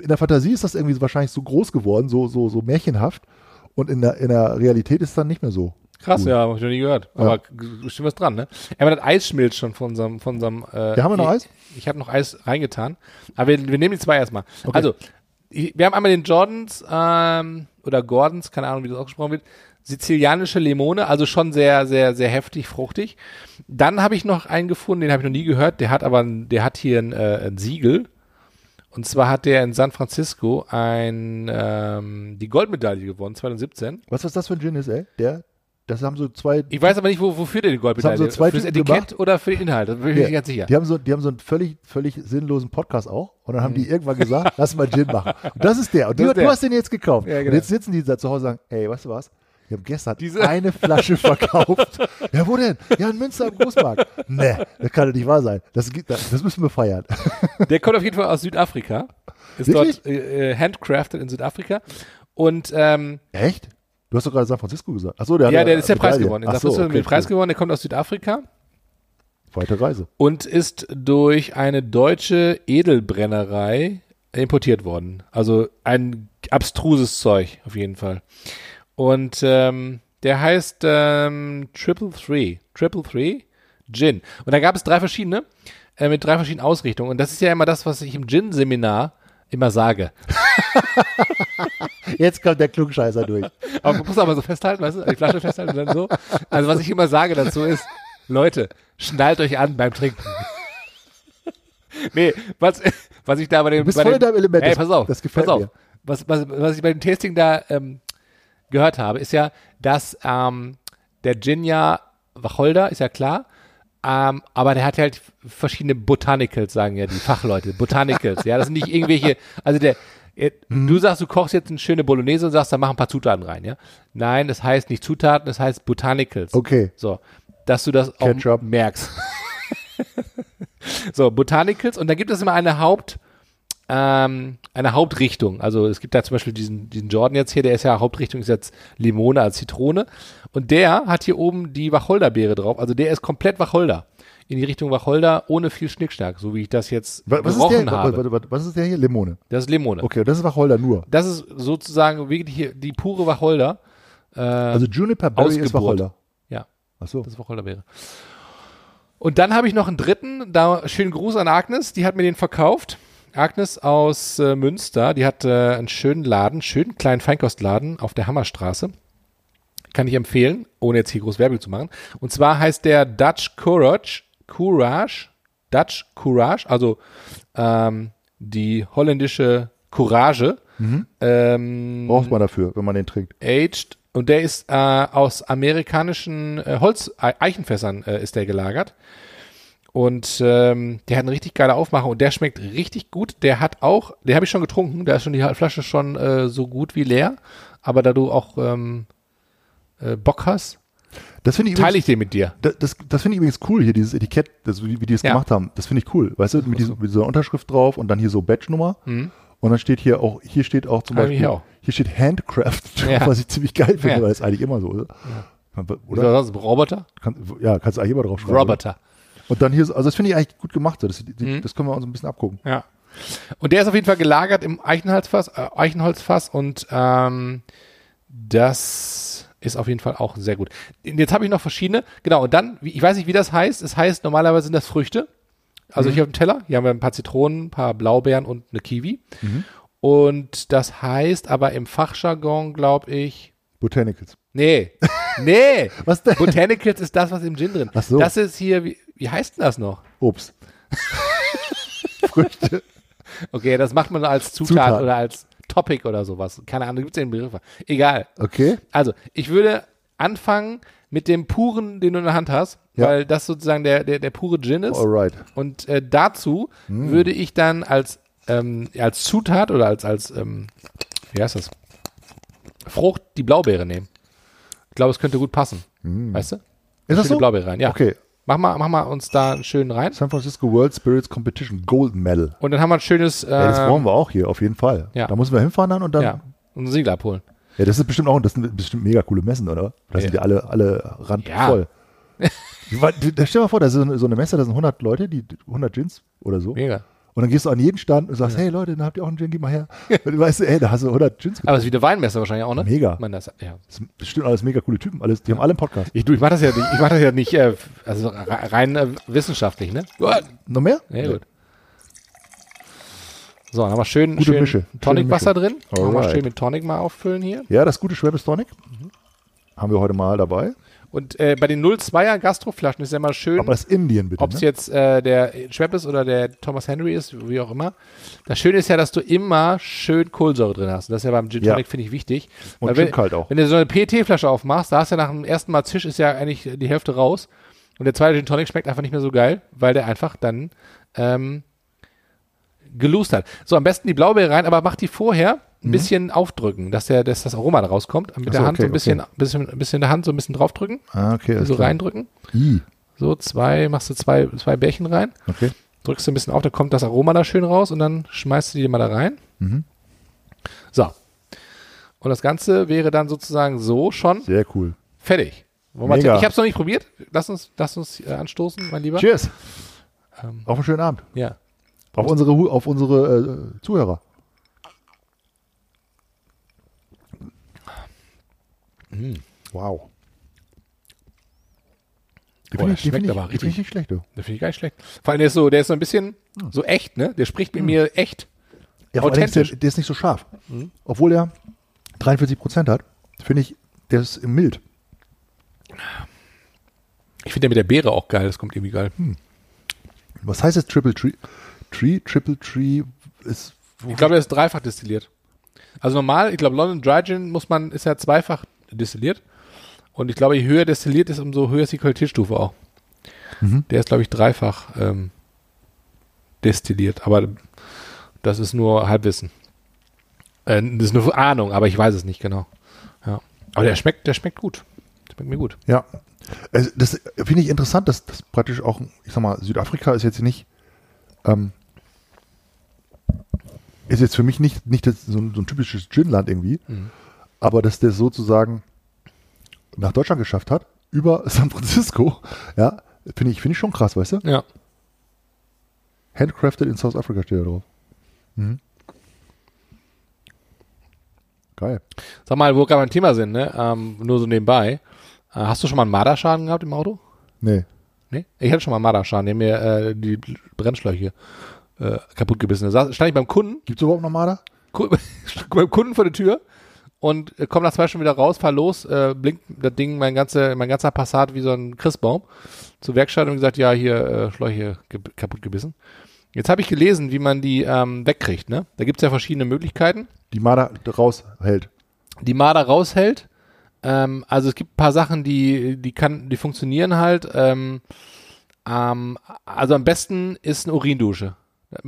Speaker 1: in der Fantasie ist das irgendwie wahrscheinlich so groß geworden, so, so, so märchenhaft, und in der, in der Realität ist es dann nicht mehr so.
Speaker 2: Krass,
Speaker 1: Cool.
Speaker 2: ja, hab ich noch nie gehört. Aber g- stimmt was dran, ne? Ja, aber das Eis schmilzt schon von unserem, von unserem, äh,
Speaker 1: Ja, haben wir noch Eis?
Speaker 2: Ich, ich habe noch Eis reingetan. Aber wir, wir nehmen die zwei erstmal.
Speaker 1: Okay.
Speaker 2: Also, wir haben einmal den Jordans, ähm, oder Gordons, keine Ahnung, wie das ausgesprochen wird. Sizilianische Limone, also schon sehr, sehr, sehr heftig, fruchtig. Dann habe ich noch einen gefunden, den habe ich noch nie gehört. Der hat aber, ein, der hat hier ein, äh, ein Siegel. Und zwar hat der in San Francisco ein, ähm, die Goldmedaille gewonnen, 2017.
Speaker 1: Was, was das für ein Gin ist, ey? Der, das haben so zwei,
Speaker 2: Ich weiß aber nicht, wo, wofür der die Goldmedaille
Speaker 1: Das haben so zwei
Speaker 2: Für das
Speaker 1: Typen
Speaker 2: Etikett
Speaker 1: gemacht.
Speaker 2: oder für den Inhalt? Da bin ich mir
Speaker 1: Ja,
Speaker 2: nicht ganz sicher.
Speaker 1: Die haben so, die haben so einen völlig, völlig sinnlosen Podcast auch. Und dann haben
Speaker 2: Mhm.
Speaker 1: die irgendwann gesagt, lass mal Gin machen. Und das ist der. Und
Speaker 2: Das
Speaker 1: du,
Speaker 2: ist der.
Speaker 1: du hast den jetzt gekauft.
Speaker 2: Ja, genau.
Speaker 1: Und jetzt sitzen die da zu Hause und sagen, ey, weißt du was? Wir haben gestern
Speaker 2: Diese-
Speaker 1: eine Flasche verkauft. ja, wo denn? Ja, in Münster im Großmarkt. Nee, das kann doch nicht wahr sein. Das, das müssen wir feiern.
Speaker 2: Der kommt auf jeden Fall aus Südafrika. Ist
Speaker 1: Wirklich?
Speaker 2: dort äh, äh, handcrafted in Südafrika. Und ähm,
Speaker 1: Echt? Du hast doch gerade San Francisco gesagt. Achso, der hat
Speaker 2: Ja, der ist der Preis gewonnen.
Speaker 1: Ach
Speaker 2: Ach
Speaker 1: so,
Speaker 2: so,
Speaker 1: okay,
Speaker 2: mit Preis
Speaker 1: cool.
Speaker 2: gewonnen, der kommt aus Südafrika
Speaker 1: Weite Reise.
Speaker 2: und ist durch eine deutsche Edelbrennerei importiert worden. Also ein abstruses Zeug, auf jeden Fall. Und ähm, der heißt ähm, Triple Three. Triple Three Gin. Und da gab es drei verschiedene, äh, mit drei verschiedenen Ausrichtungen. Und das ist ja immer das, was ich im Gin-Seminar immer sage.
Speaker 1: Jetzt kommt der Klugscheißer durch.
Speaker 2: Aber man muss aber so festhalten, weißt du, die Flasche festhalten und dann so. Also was ich immer sage dazu ist, Leute, schnallt euch an beim Trinken. nee, was, was ich da bei dem,
Speaker 1: Du bist
Speaker 2: bei
Speaker 1: voll
Speaker 2: dem,
Speaker 1: in deinem Element.
Speaker 2: Ey, pass auf,
Speaker 1: das gefällt
Speaker 2: pass auf.
Speaker 1: mir.
Speaker 2: Was, was, was ich bei dem Tasting da ähm, gehört habe, ist ja, dass ähm, der Gin ja Wacholder, ist ja klar, ähm, aber der hat halt verschiedene Botanicals, sagen ja die Fachleute. Botanicals, ja, das sind nicht irgendwelche, also der, äh,
Speaker 1: Mhm.
Speaker 2: du sagst, du kochst jetzt eine schöne Bolognese und sagst, da mach ein paar Zutaten rein, ja. Nein, das heißt nicht Zutaten, das heißt Botanicals.
Speaker 1: Okay.
Speaker 2: So, dass du das auch
Speaker 1: Ketchup.
Speaker 2: merkst. so, Botanicals und da gibt es immer eine Haupt, ähm, eine Hauptrichtung. Also es gibt da zum Beispiel diesen, diesen Jordan jetzt hier, der ist ja Hauptrichtung, ist jetzt Limone als Zitrone. Und der hat hier oben die Wacholderbeere drauf. Also der ist komplett Wacholder. In die Richtung Wacholder ohne viel Schnickschnack, so wie ich das jetzt
Speaker 1: Wa- Was ist,
Speaker 2: gerochen
Speaker 1: der,
Speaker 2: habe.
Speaker 1: wa- wa- wa- was ist der hier? Limone.
Speaker 2: Das ist Limone.
Speaker 1: Okay, das ist Wacholder nur.
Speaker 2: Das ist sozusagen wirklich hier die pure Wacholder. Äh,
Speaker 1: Also Juniper Berry ist. Wacholder.
Speaker 2: ja.
Speaker 1: Achso.
Speaker 2: Das ist Wacholderbeere. Und dann habe ich noch einen dritten, da schönen Gruß an Agnes, die hat mir den verkauft. Agnes aus äh, Münster, die hat äh, einen schönen Laden, schönen kleinen Feinkostladen auf der Hammerstraße. Kann ich empfehlen, ohne jetzt hier groß Werbung zu machen. Und zwar heißt der Dutch Courage, Courage, Dutch Courage, also ähm, die holländische Courage. Ähm,
Speaker 1: Braucht man dafür, wenn man den trinkt.
Speaker 2: aged und der ist äh, aus amerikanischen äh, Holz Ei- Eichenfässern äh, ist der gelagert und ähm, der hat eine richtig geile Aufmachung und der schmeckt richtig gut. Der hat auch, den habe ich schon getrunken, da ist schon die Flasche schon äh, so gut wie leer, aber da du auch ähm, äh, Bock hast,
Speaker 1: Das finde ich
Speaker 2: teile
Speaker 1: übrigens,
Speaker 2: ich den mit dir.
Speaker 1: das, das, das finde ich übrigens cool hier, dieses Etikett, das, wie, wie die es
Speaker 2: Ja.
Speaker 1: gemacht haben. Das finde ich cool. Weißt du, mit, diesem, mit dieser Unterschrift drauf und dann hier so Badge-Nummer. Und dann steht hier auch, hier steht auch zum
Speaker 2: ich
Speaker 1: Beispiel,
Speaker 2: auch.
Speaker 1: hier steht Handcraft,
Speaker 2: Ja.
Speaker 1: was ich ziemlich geil finde,
Speaker 2: Ja.
Speaker 1: weil das eigentlich immer so ist.
Speaker 2: Oder
Speaker 1: Oder?
Speaker 2: Roboter?
Speaker 1: Kann, ja, kannst du eigentlich immer drauf schreiben.
Speaker 2: Roboter.
Speaker 1: Und dann hier, so- also das finde ich eigentlich gut gemacht. so. Das, die,
Speaker 2: Mhm.
Speaker 1: das können wir uns ein bisschen abgucken.
Speaker 2: Ja. Und der ist auf jeden Fall gelagert im Eichenholzfass, äh, Eichenholzfass und ähm, das ist auf jeden Fall auch sehr gut. Jetzt habe ich noch verschiedene. Genau, und dann, ich weiß nicht, wie das heißt. Es heißt, normalerweise sind das Früchte. Also hier auf dem Teller. Hier haben wir ein paar Zitronen, ein paar Blaubeeren und eine Kiwi. Und das heißt aber im Fachjargon, glaube ich,
Speaker 1: Botanicals.
Speaker 2: nee, nee.
Speaker 1: Was denn?
Speaker 2: Botanicals ist das, was im Gin drin.
Speaker 1: Ach so.
Speaker 2: Das ist hier, wie, wie heißt denn das noch?
Speaker 1: Obst. Früchte.
Speaker 2: Okay, das macht man als Zutat,
Speaker 1: Zutat.
Speaker 2: oder als Topic oder sowas. Keine Ahnung, gibt es den Begriff? Egal.
Speaker 1: Okay.
Speaker 2: Also, ich würde anfangen mit dem puren, den du in der Hand hast,
Speaker 1: Ja.
Speaker 2: weil das sozusagen der, der, der pure Gin ist.
Speaker 1: Alright.
Speaker 2: Und äh, dazu
Speaker 1: Hm.
Speaker 2: würde ich dann als, ähm, als Zutat oder als, als ähm, wie heißt das? Frucht die Blaubeere nehmen. Ich glaube, es könnte gut passen. Weißt du?
Speaker 1: Ist das so?
Speaker 2: Blaubeere rein, ja.
Speaker 1: Okay.
Speaker 2: Mach mal, mach mal uns da einen schönen rein.
Speaker 1: San Francisco World Spirits Competition Gold Medal.
Speaker 2: Und dann haben wir ein schönes, äh,
Speaker 1: Ja, das brauchen wir auch hier, auf jeden Fall.
Speaker 2: ja.
Speaker 1: Da müssen wir hinfahren dann und dann.
Speaker 2: ja,
Speaker 1: Ja,
Speaker 2: und ein Siegel abholen.
Speaker 1: das ist bestimmt auch, das sind bestimmt mega coole Messen, oder? Da sind
Speaker 2: Ja.
Speaker 1: die alle, alle
Speaker 2: Ja.
Speaker 1: randvoll. Ja. da stell dir mal vor, da ist so eine, so eine Messe, da sind 100 Leute, die 100 Gins oder so.
Speaker 2: Mega.
Speaker 1: Und dann gehst du an jeden Stand und sagst, hey Leute, dann habt ihr auch einen Gin, gib mal her. Und du weißt, ey, da hast du 100 Gins
Speaker 2: Aber es ist wie eine Weinmesse wahrscheinlich auch, ne?
Speaker 1: Mega.
Speaker 2: Meine, das, ja.
Speaker 1: Das sind bestimmt alles mega coole Typen. Alles, die haben alle einen Podcast.
Speaker 2: Ich, du, ich mache das ja nicht, ich mach das ja nicht äh, also re- rein äh, wissenschaftlich, ne?
Speaker 1: Noch mehr?
Speaker 2: Ja, gut. So, dann haben wir schön,
Speaker 1: Gute
Speaker 2: schön
Speaker 1: Mische.
Speaker 2: Tonicwasser drin. Machen wir
Speaker 1: Alright.
Speaker 2: schön mit Tonic mal auffüllen hier.
Speaker 1: Ja, das gute Schwäbisch Tonic. Haben wir heute mal dabei.
Speaker 2: Und äh, bei den 02er Gastroflaschen ist ja immer schön,
Speaker 1: Aber das Indien bitte.
Speaker 2: ob es
Speaker 1: Ne?
Speaker 2: jetzt äh, der Schweppes oder der Thomas Henry ist, wie auch immer. Das Schöne ist ja, dass du immer schön Kohlensäure drin hast. Und das ist ja beim Gin
Speaker 1: Ja.
Speaker 2: Tonic, finde ich, wichtig.
Speaker 1: Und
Speaker 2: wenn,
Speaker 1: kalt auch.
Speaker 2: Wenn du so eine PET-Flasche aufmachst, da hast du ja nach dem ersten Mal Zisch ist ja eigentlich die Hälfte raus. Und der zweite Gin Tonic schmeckt einfach nicht mehr so geil, weil der einfach dann ähm, geloost hat. So, am besten die Blaubeere rein, aber mach die vorher ein bisschen aufdrücken, dass, der, dass das Aroma da rauskommt. Mit
Speaker 1: Ach
Speaker 2: der
Speaker 1: so,
Speaker 2: Hand
Speaker 1: okay,
Speaker 2: so ein bisschen, bisschen, ein bisschen in der Hand so ein bisschen draufdrücken,
Speaker 1: Ah, okay.
Speaker 2: so
Speaker 1: klar.
Speaker 2: reindrücken.
Speaker 1: I.
Speaker 2: So, zwei, machst du zwei, zwei Bärchen rein,
Speaker 1: Okay.
Speaker 2: drückst du ein bisschen auf, dann kommt das Aroma da schön raus und dann schmeißt du die mal da rein.
Speaker 1: Mhm.
Speaker 2: So. Und das Ganze wäre dann sozusagen so schon
Speaker 1: Sehr cool.
Speaker 2: fertig. Ich habe es noch nicht probiert. Lass uns, lass uns äh, anstoßen, mein Lieber.
Speaker 1: Cheers.
Speaker 2: Ähm,
Speaker 1: Auf einen schönen Abend.
Speaker 2: ja.
Speaker 1: Auf unsere, auf unsere äh, Zuhörer. Wow. Die
Speaker 2: Boah,
Speaker 1: ich,
Speaker 2: schmeckt
Speaker 1: ich,
Speaker 2: aber richtig.
Speaker 1: nicht schlecht, du.
Speaker 2: Der finde ich gar nicht schlecht. Vor allem, der ist so, der ist so ein bisschen so echt, ne? Der spricht mit mir echt.
Speaker 1: Ja, ist der,
Speaker 2: Authentisch.
Speaker 1: der ist nicht so scharf. Obwohl er 43 Prozent hat, finde ich, der ist mild.
Speaker 2: Ich finde der mit der Beere auch geil. Das kommt irgendwie geil.
Speaker 1: Was heißt jetzt Triple Tree? Tree, Triple Tree ist.
Speaker 2: Ich glaube, der ist dreifach destilliert. Also normal, ich glaube, London Dry Gin muss man, ist ja zweifach destilliert. Und ich glaube, je höher destilliert ist, umso höher ist die Qualitätsstufe auch.
Speaker 1: Mhm.
Speaker 2: Der ist, glaube ich, dreifach ähm, destilliert. Aber das ist nur Halbwissen. Äh, das ist nur Ahnung, aber ich weiß es nicht genau. Ja. Aber der schmeckt, der schmeckt gut. Schmeckt mir gut.
Speaker 1: Ja. Das finde ich interessant, dass das praktisch auch, ich sag mal, Südafrika ist jetzt nicht, ähm, ist jetzt für mich nicht, nicht das, so, ein, so ein typisches Gin-Land irgendwie,
Speaker 2: Mhm.
Speaker 1: Aber dass der sozusagen nach Deutschland geschafft hat, über San Francisco, ja, finde ich, finde ich schon krass, weißt du?
Speaker 2: Ja.
Speaker 1: Handcrafted in South Africa steht da drauf. Mhm. Geil.
Speaker 2: Sag mal, wo wir gerade beim Thema sind, ne? Ähm, nur so nebenbei. Äh, hast du schon mal einen Marderschaden gehabt im Auto?
Speaker 1: Nee.
Speaker 2: Nee? Ich hatte schon mal einen Marderschaden, der mir äh, die Brennschläuche äh, kaputt gebissen. Saß- Stand ich beim Kunden,
Speaker 1: Gibt es überhaupt noch Marder?
Speaker 2: Ku beim Kunden vor der Tür und äh, komm nach zwei Stunden wieder raus, fahr los, äh, blinkt das Ding, mein, ganze, mein ganzer Passat wie so ein Christbaum zur Werkstatt und gesagt, ja, hier äh, Schläuche ge kaputt gebissen. Jetzt habe ich gelesen, wie man die ähm, wegkriegt. Ne? Da gibt es ja verschiedene Möglichkeiten.
Speaker 1: Die Marder raushält.
Speaker 2: die Marder raushält. Ähm, also es gibt ein paar Sachen, die, die kann, die funktionieren halt. Ähm, ähm, also am besten ist eine Urindusche.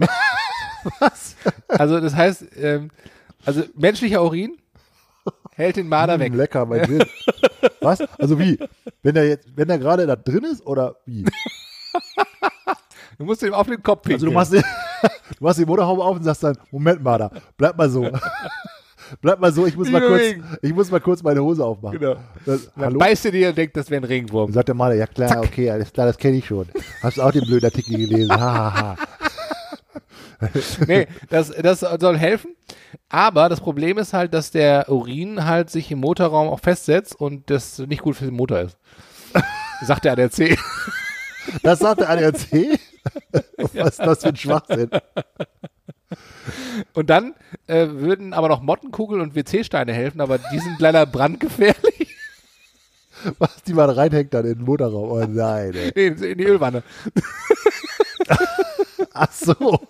Speaker 2: Was? Also das heißt, ähm, also menschlicher Urin hält den Marder weg.
Speaker 1: Mm, Lecker, mein Gin. Was? Also wie? Wenn der jetzt, wenn der gerade da drin ist oder wie?
Speaker 2: Du musst ihm auf den Kopf pinkeln.
Speaker 1: Also du machst, den, du machst die Motorhaube auf und sagst dann, Moment mal da, bleib mal so. bleib mal so, ich muss mal kurz, ich muss mal kurz meine Hose aufmachen.
Speaker 2: Genau.
Speaker 1: Das,
Speaker 2: Dann
Speaker 1: hallo?
Speaker 2: beißt er dir und denkt, das wäre ein Regenwurm.
Speaker 1: Sagt der Maler, ja klar, okay, alles klar, das kenne ich schon. Hast du auch den blöden Artikel gelesen? Ha, ha, ha.
Speaker 2: nee, das, das soll helfen. Aber das Problem ist halt, dass der Urin halt sich im Motorraum auch festsetzt und das nicht gut für den Motor ist. Sagt der ADAC.
Speaker 1: Das sagt der ADAC? Was ist das für ein Schwachsinn?
Speaker 2: Und dann äh, würden aber noch Mottenkugeln und WC-Steine helfen, aber die sind leider brandgefährlich.
Speaker 1: Was die mal reinhängt dann in den Motorraum? Oh nein, ey.
Speaker 2: Nee, in die Ölwanne.
Speaker 1: Ach so.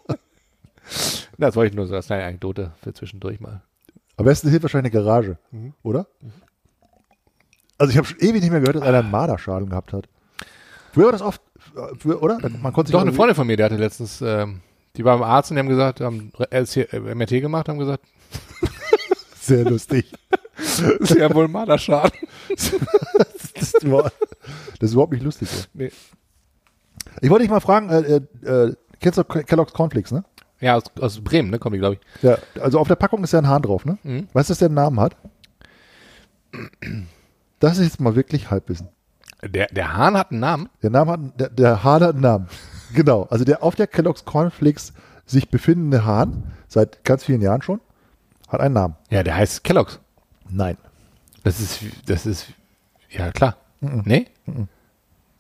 Speaker 2: Das wollte ich nur so als kleine Anekdote für zwischendurch mal.
Speaker 1: Am besten hilft wahrscheinlich eine Garage, oder? Also ich habe schon ewig nicht mehr gehört, dass einer einen Marderschaden gehabt hat. Früher war das oft, äh, früher, oder? Man konnte sich
Speaker 2: Doch, eine Freundin von mir, die hatte letztens, ähm, die war beim Arzt und die haben gesagt, haben LC, äh, MRT gemacht, haben gesagt,
Speaker 1: Sehr lustig.
Speaker 2: ist ja wohl ein Marderschaden.
Speaker 1: Das ist, überhaupt, das ist überhaupt nicht lustig. Ey.
Speaker 2: Nee.
Speaker 1: Ich wollte dich mal fragen, äh, äh, äh, kennst du Kellogg's Cornflakes, ne?
Speaker 2: Ja, aus, aus Bremen, ne, kommen die, glaube ich.
Speaker 1: Ja, also auf der Packung ist ja ein Hahn drauf, ne?
Speaker 2: Mhm.
Speaker 1: Weißt du, dass der einen Namen hat? Das ist jetzt mal wirklich Halbwissen.
Speaker 2: Der, der Hahn hat einen Namen.
Speaker 1: Der Name hat, der, der Hahn hat einen Namen. Genau. Also der auf der Kellogg's Cornflakes sich befindende Hahn, seit ganz vielen Jahren schon, hat einen Namen.
Speaker 2: Ja, der heißt Kellogg's.
Speaker 1: Nein.
Speaker 2: Das ist, das ist, ja klar. Nee?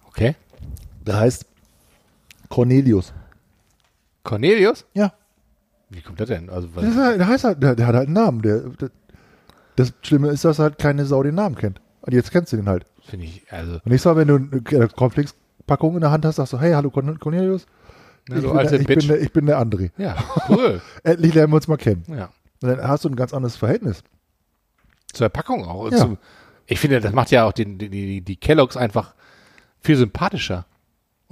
Speaker 2: Okay.
Speaker 1: Der heißt Cornelius.
Speaker 2: Cornelius?
Speaker 1: Ja.
Speaker 2: Wie kommt das denn? Also, was,
Speaker 1: Der, halt- der heißt halt, der, der hat halt einen Namen. Der, der, das Schlimme ist, dass halt keine Sau den Namen kennt. Und jetzt kennst du den halt.
Speaker 2: finde ich, also,
Speaker 1: Und nächstes Mal, wenn du eine Cornflakes-Packung in der Hand hast, sagst du, hey, hallo Corn- Cornelius.
Speaker 2: na,
Speaker 1: ich, bin der, ich, bin der, ich bin der André.
Speaker 2: ja, cool.
Speaker 1: Endlich lernen wir uns mal kennen.
Speaker 2: ja.
Speaker 1: Und dann hast du ein ganz anderes Verhältnis.
Speaker 2: Zur Packung auch.
Speaker 1: Ja.
Speaker 2: Zum, ich finde, das macht ja auch den, die, die, die Kellogg's einfach viel sympathischer.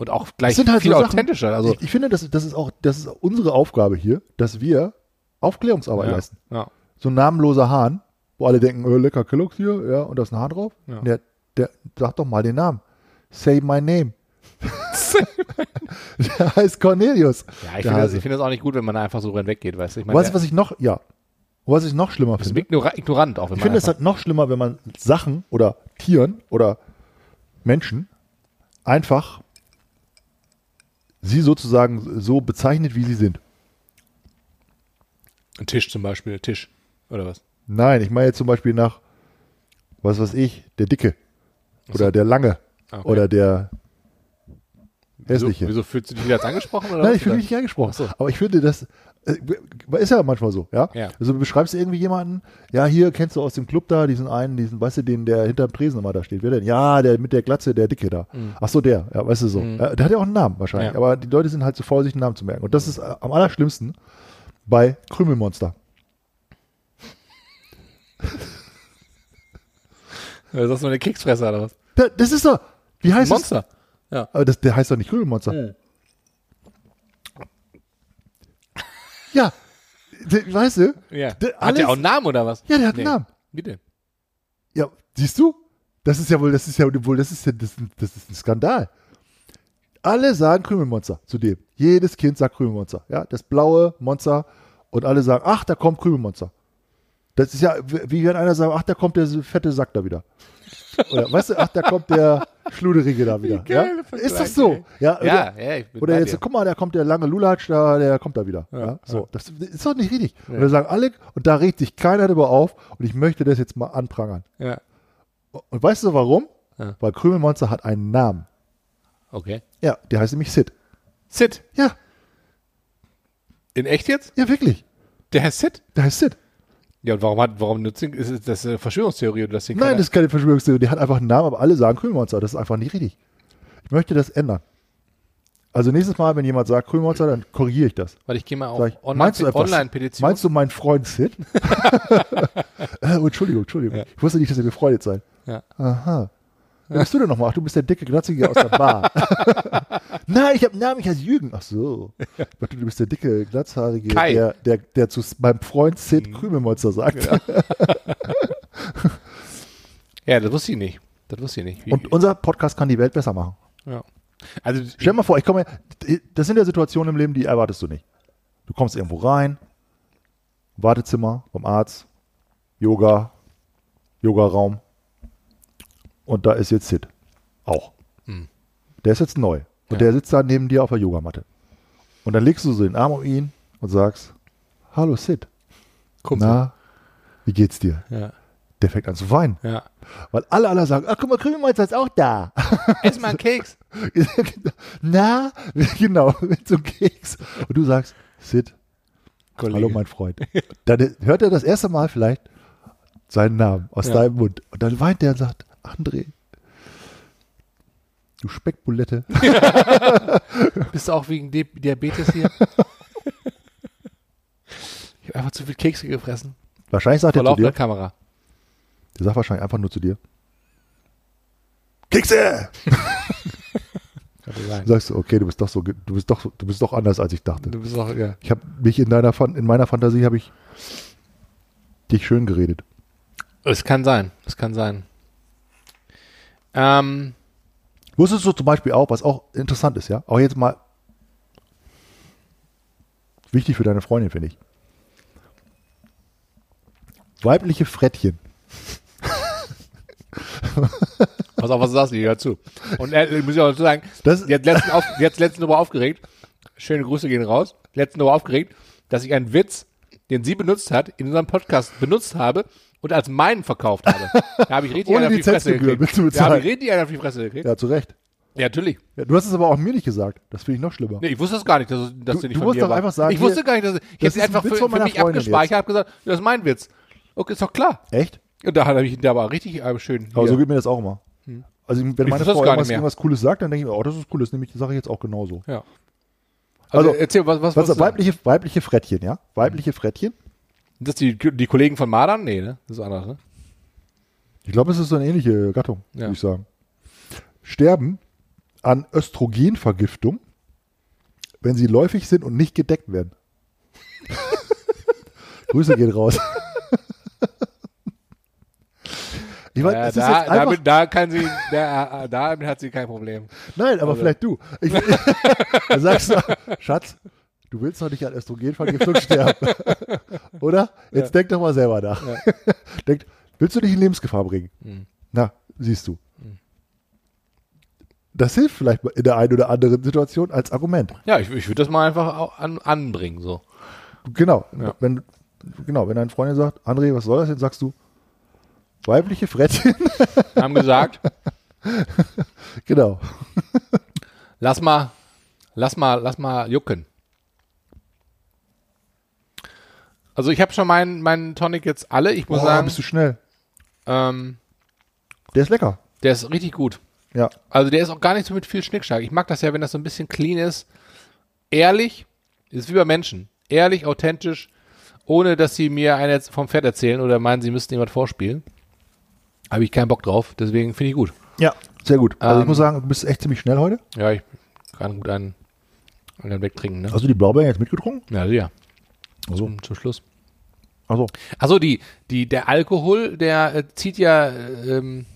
Speaker 2: Und auch gleich
Speaker 1: halt
Speaker 2: viel
Speaker 1: so
Speaker 2: authentischer. Also,
Speaker 1: ich, ich finde, das, das, ist auch, das ist unsere Aufgabe hier, dass wir Aufklärungsarbeit
Speaker 2: ja,
Speaker 1: leisten.
Speaker 2: ja.
Speaker 1: So ein namenloser Hahn, wo alle denken, äh, lecker Kellogg's hier, ja, und da ist ein Hahn drauf.
Speaker 2: Ja.
Speaker 1: Der, der, sag doch mal den Namen. Say my name. der heißt Cornelius.
Speaker 2: Ja, ich finde das, ich finde das auch nicht gut, wenn man einfach so weggeht, weißt du? Ich meine,
Speaker 1: weißt du, was ich noch, ja, was ich noch schlimmer finde,
Speaker 2: ignora ignorant auch. Wenn
Speaker 1: ich finde es halt noch schlimmer, wenn man Sachen oder Tieren oder Menschen einfach sie sozusagen so bezeichnet, wie sie sind.
Speaker 2: Ein Tisch zum Beispiel, Tisch. Oder was?
Speaker 1: Nein, ich meine jetzt zum Beispiel nach, was weiß ich, der Dicke oder der Lange
Speaker 2: Ah, okay.
Speaker 1: oder der
Speaker 2: Wieso,
Speaker 1: Hässliche.
Speaker 2: wieso fühlst du dich jetzt angesprochen? Oder
Speaker 1: Nein, ich fühle mich nicht angesprochen. Aber ich finde, das äh, ist ja manchmal so, ja?
Speaker 2: Ja.
Speaker 1: Also du beschreibst irgendwie jemanden, ja, hier kennst du aus dem Club da diesen einen, diesen, weißt du, den, der hinterm Tresen immer da steht. Wer denn? Ja, der mit der Glatze, der Dicke da. Ach so, der, ja, weißt du so. Ja, der hat ja auch einen Namen wahrscheinlich.
Speaker 2: Ja.
Speaker 1: Aber die Leute sind halt zu faul, sich einen Namen zu merken. Und das ist äh, am allerschlimmsten bei Krümelmonster.
Speaker 2: Das ist so eine Keksfresser oder was?
Speaker 1: Da, das ist doch, wie heißt
Speaker 2: Monster. Ja.
Speaker 1: es? Aber das, der heißt doch nicht Krümelmonster.
Speaker 2: Hm.
Speaker 1: Ja, weißt du?
Speaker 2: ja.
Speaker 1: Der-
Speaker 2: Hat der auch einen Namen oder was?
Speaker 1: Ja, der hat
Speaker 2: Nee.
Speaker 1: einen Namen.
Speaker 2: Wie denn?
Speaker 1: Ja, siehst du? Das ist ja wohl, das ist ja wohl, das ist ja, das, das ist ein Skandal. Alle sagen Krümelmonster zu dem. Jedes Kind sagt Krümelmonster. Ja, das blaue Monster und alle sagen, ach, da kommt Krümelmonster. Das ist ja, wie wenn einer sagt, ach, da kommt der fette Sack da wieder. Oder, weißt du, ach, da kommt der Schluderige da wieder. Ja? Ist das so? Ja,
Speaker 2: Ja,
Speaker 1: oder,
Speaker 2: ja, ich bin
Speaker 1: oder jetzt,
Speaker 2: dir.
Speaker 1: guck mal, da kommt der lange Lulatsch, da, der kommt da wieder. Ja, so. Das ist doch nicht richtig. Und da sagen alle, und da regt sich keiner darüber auf, und ich möchte das jetzt mal anprangern.
Speaker 2: Ja.
Speaker 1: Und weißt du warum?
Speaker 2: Ja.
Speaker 1: Weil Krümelmonster hat einen Namen.
Speaker 2: Okay.
Speaker 1: Ja, der heißt nämlich Sid.
Speaker 2: Sid.
Speaker 1: Ja,
Speaker 2: In echt jetzt?
Speaker 1: ja, wirklich.
Speaker 2: Der heißt Sid?
Speaker 1: Der heißt Sid.
Speaker 2: Ja, und warum hat, warum nutzt ihn, ist das eine Verschwörungstheorie oder das Ding?
Speaker 1: Nein, das ist keine Verschwörungstheorie. Der hat einfach einen Namen, aber alle sagen Krümelmonster. Das ist einfach nicht richtig. Ich möchte das ändern. Also nächstes Mal, wenn jemand sagt Krümelmonster, dann korrigiere ich das.
Speaker 2: Weil ich gehe mal auf
Speaker 1: ich, meinst du etwas?
Speaker 2: Online-Petition.
Speaker 1: Meinst du meinen Freund Sid? äh, oh, Entschuldigung, Entschuldigung. Ich wusste nicht, dass ihr befreundet seid.
Speaker 2: Ja.
Speaker 1: Aha. Wer bist du denn nochmal? Ach, du bist der dicke Glatzige aus der Bar. Nein, ich habe einen Namen, ich heiße Jürgen. Ach so. Dachte, du bist der dicke, glatzhaarige,
Speaker 2: Kai.
Speaker 1: der, der, der zu meinem Freund Sid Krümelmonster sagt.
Speaker 2: Ja, das wusste ich nicht. Das wusste ich nicht. Wie,
Speaker 1: Und unser Podcast kann die Welt besser machen.
Speaker 2: ja. Also,
Speaker 1: Stell dir mal vor, ich komme, das sind ja Situationen im Leben, die erwartest du nicht. Du kommst irgendwo rein, Wartezimmer vom Arzt, Yoga, Yogaraum und da ist jetzt Sid. Auch.
Speaker 2: Hm.
Speaker 1: Der ist jetzt neu. Und
Speaker 2: Ja.
Speaker 1: der sitzt da neben dir auf der Yogamatte. Und dann legst du so den Arm um ihn und sagst, hallo Sid.
Speaker 2: Kumpel.
Speaker 1: Na, wie geht's dir?
Speaker 2: Ja.
Speaker 1: Der fängt an zu weinen.
Speaker 2: Ja.
Speaker 1: Weil alle alle sagen, ach guck mal, Krümelmonster ist auch da.
Speaker 2: Ess mal einen Keks.
Speaker 1: Na, genau, mit so einem Keks. Und du sagst, Sid,
Speaker 2: Kollege.
Speaker 1: hallo mein Freund. Dann hört er das erste Mal vielleicht seinen Namen aus
Speaker 2: Ja.
Speaker 1: deinem Mund. Und dann weint er und sagt, André, du Speckbulette.
Speaker 2: Bist du auch wegen Di Diabetes hier? ich habe einfach zu viel Kekse gefressen.
Speaker 1: Wahrscheinlich sagt
Speaker 2: Vor
Speaker 1: er zu dir,
Speaker 2: Kamera.
Speaker 1: der sagt wahrscheinlich einfach nur zu dir, Kekse!
Speaker 2: Sein.
Speaker 1: Sagst du, okay, du bist doch so, du bist doch, du bist doch anders, als ich dachte.
Speaker 2: Du bist auch, ja.
Speaker 1: Ich habe mich in deiner, in meiner Fantasie habe ich dich schön geredet.
Speaker 2: Es kann sein. Es kann sein. Ähm,
Speaker 1: Wusstest du zum Beispiel auch, was auch interessant ist, ja? Auch jetzt mal wichtig für deine Freundin, finde ich. Weibliche Frettchen.
Speaker 2: pass auf, was du sagst, ich hör zu. Und er, ich muss ich auch dazu sagen,
Speaker 1: Das-
Speaker 2: die hat letztens, auf, die hat letztens darüber aufgeregt, schöne Grüße gehen raus, letztens darüber aufgeregt, dass ich einen Witz, den sie benutzt hat, in unserem Podcast benutzt habe und als meinen verkauft habe. Da habe ich richtig
Speaker 1: Ohne
Speaker 2: einen auf die Fresse gekriegt.
Speaker 1: du
Speaker 2: Da habe ich richtig einen auf die Fresse gekriegt.
Speaker 1: Ja, zu Recht.
Speaker 2: Ja, natürlich.
Speaker 1: Ja, du hast es aber auch mir nicht gesagt. Das finde ich noch schlimmer.
Speaker 2: Nee, ich wusste das gar nicht, dass, dass
Speaker 1: Du-
Speaker 2: der nicht
Speaker 1: du
Speaker 2: von
Speaker 1: musst
Speaker 2: mir
Speaker 1: doch
Speaker 2: war.
Speaker 1: einfach sagen,
Speaker 2: ich wusste gar nicht, dass ich, ich
Speaker 1: das
Speaker 2: habe
Speaker 1: ist
Speaker 2: einfach für,
Speaker 1: von
Speaker 2: für mich
Speaker 1: Freundin
Speaker 2: abgespeichert. Ich habe gesagt, das ist mein Witz. Okay, ist doch klar.
Speaker 1: Echt?
Speaker 2: Und da hat er mich, der war richtig äh, schön.
Speaker 1: Aber so
Speaker 2: hier.
Speaker 1: geht mir das auch immer. Also wenn meine Frau irgendwas, irgendwas Cooles sagt, dann denke ich mir, oh, das ist cool, das nehme ich, sage ich jetzt auch genauso.
Speaker 2: ja. Also,
Speaker 1: Also,
Speaker 2: erzähl, was, was,
Speaker 1: Was,
Speaker 2: was
Speaker 1: weibliche, weibliche Frettchen, ja? Weibliche Frettchen.
Speaker 2: Das die, die Kollegen von Madern? Nee, ne? Das ist anders, ne?
Speaker 1: Ich glaube, es ist so eine ähnliche Gattung,
Speaker 2: Ja.
Speaker 1: würde ich sagen. Sterben an Östrogenvergiftung, wenn sie läufig sind und nicht gedeckt werden. Grüße gehen raus. ich meine,
Speaker 2: Ja, da, damit, da kann sie, da, damit hat sie kein Problem.
Speaker 1: nein, aber
Speaker 2: also-
Speaker 1: vielleicht du. Ich, sagst du, Schatz, Du willst doch nicht an Östrogenvergiftung sterben. Oder? Jetzt denk doch mal selber nach. denk, willst du dich in Lebensgefahr bringen?
Speaker 2: Mhm.
Speaker 1: Na, siehst du. Das hilft vielleicht in der einen oder anderen Situation als Argument.
Speaker 2: Ja, ich, ich würde das mal einfach an, anbringen, so.
Speaker 1: Genau.
Speaker 2: Ja.
Speaker 1: Wenn, genau, wenn deine Freundin sagt, André, was soll das denn, sagst du, weibliche Frettchen.
Speaker 2: Haben gesagt,
Speaker 1: genau.
Speaker 2: lass mal, lass mal, lass mal jucken. Also ich habe schon meinen meinen Tonic jetzt alle. Ich muss
Speaker 1: Boah,
Speaker 2: sagen,
Speaker 1: bist du schnell.
Speaker 2: ähm,
Speaker 1: Der ist lecker.
Speaker 2: der ist richtig gut.
Speaker 1: Ja.
Speaker 2: Also der ist auch gar nicht so mit viel Schnickschnack. Ich mag das ja, wenn das so ein bisschen clean ist. Ehrlich, ist wie bei Menschen. Ehrlich, authentisch, ohne dass sie mir eine jetzt vom Pferd erzählen oder meinen, sie müssten jemand vorspielen. Habe ich keinen Bock drauf, deswegen finde ich gut.
Speaker 1: Ja. Sehr gut. Also ich
Speaker 2: Ähm,
Speaker 1: muss sagen, du bist echt ziemlich schnell heute.
Speaker 2: Ja, ich kann gut einen, einen wegtrinken, ne?
Speaker 1: Hast du die Blaubeeren jetzt mitgetrunken?
Speaker 2: Ja, ja.
Speaker 1: Also,
Speaker 2: Zum, Schluss.
Speaker 1: also
Speaker 2: Achso, die, die, der Alkohol, der äh, zieht ja, äh, ähm,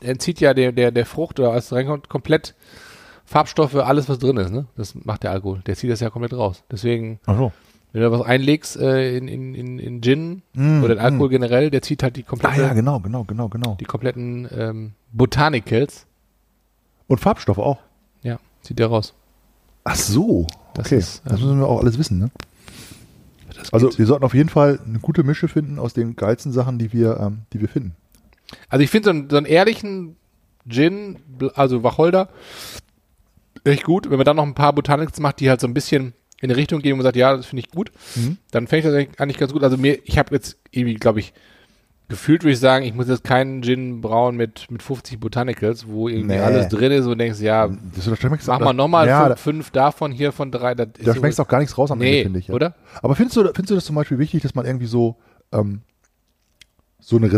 Speaker 2: entzieht ja der, der, der Frucht oder als reinkommt komplett Farbstoffe, alles was drin ist, ne? Das macht der Alkohol. Der zieht das ja komplett raus. Deswegen,
Speaker 1: Achso.
Speaker 2: wenn du was einlegst äh, in, in, in, in Gin
Speaker 1: Mm,
Speaker 2: oder in Alkohol generell, der zieht halt die
Speaker 1: Ah
Speaker 2: komplette,
Speaker 1: ja, genau, genau, genau, genau.
Speaker 2: die kompletten ähm, Botanicals,
Speaker 1: Und Farbstoffe auch.
Speaker 2: ja, zieht der raus.
Speaker 1: Ach so.
Speaker 2: Das
Speaker 1: okay.
Speaker 2: ist, ähm,
Speaker 1: das müssen wir auch alles wissen, ne? Also
Speaker 2: geht.
Speaker 1: wir sollten auf jeden Fall eine gute Mische finden aus den geilsten Sachen, die wir, ähm, die wir finden.
Speaker 2: Also ich finde so, einen- so einen ehrlichen Gin, also Wacholder, echt gut. Wenn man dann noch ein paar Botanicals macht, die halt so ein bisschen in eine Richtung gehen und sagt, ja, das finde ich gut,
Speaker 1: Mhm.
Speaker 2: dann fände ich das eigentlich- eigentlich ganz gut. Also mir, ich habe jetzt irgendwie, glaube ich, gefühlt würde ich sagen, ich muss jetzt keinen Gin brauen mit, mit 50 Botanicals, wo irgendwie
Speaker 1: Nee.
Speaker 2: alles drin ist und denkst, ja,
Speaker 1: Das, da schmeckst,
Speaker 2: mach mal nochmal
Speaker 1: ja,
Speaker 2: fünf, fünf davon hier von drei. Das
Speaker 1: Da, schmeckst auch gar nichts raus am
Speaker 2: Nee,
Speaker 1: Ende, finde ich. Ja.
Speaker 2: oder?
Speaker 1: Aber findest du, findest du das zum Beispiel wichtig, dass man irgendwie so, ähm, so eine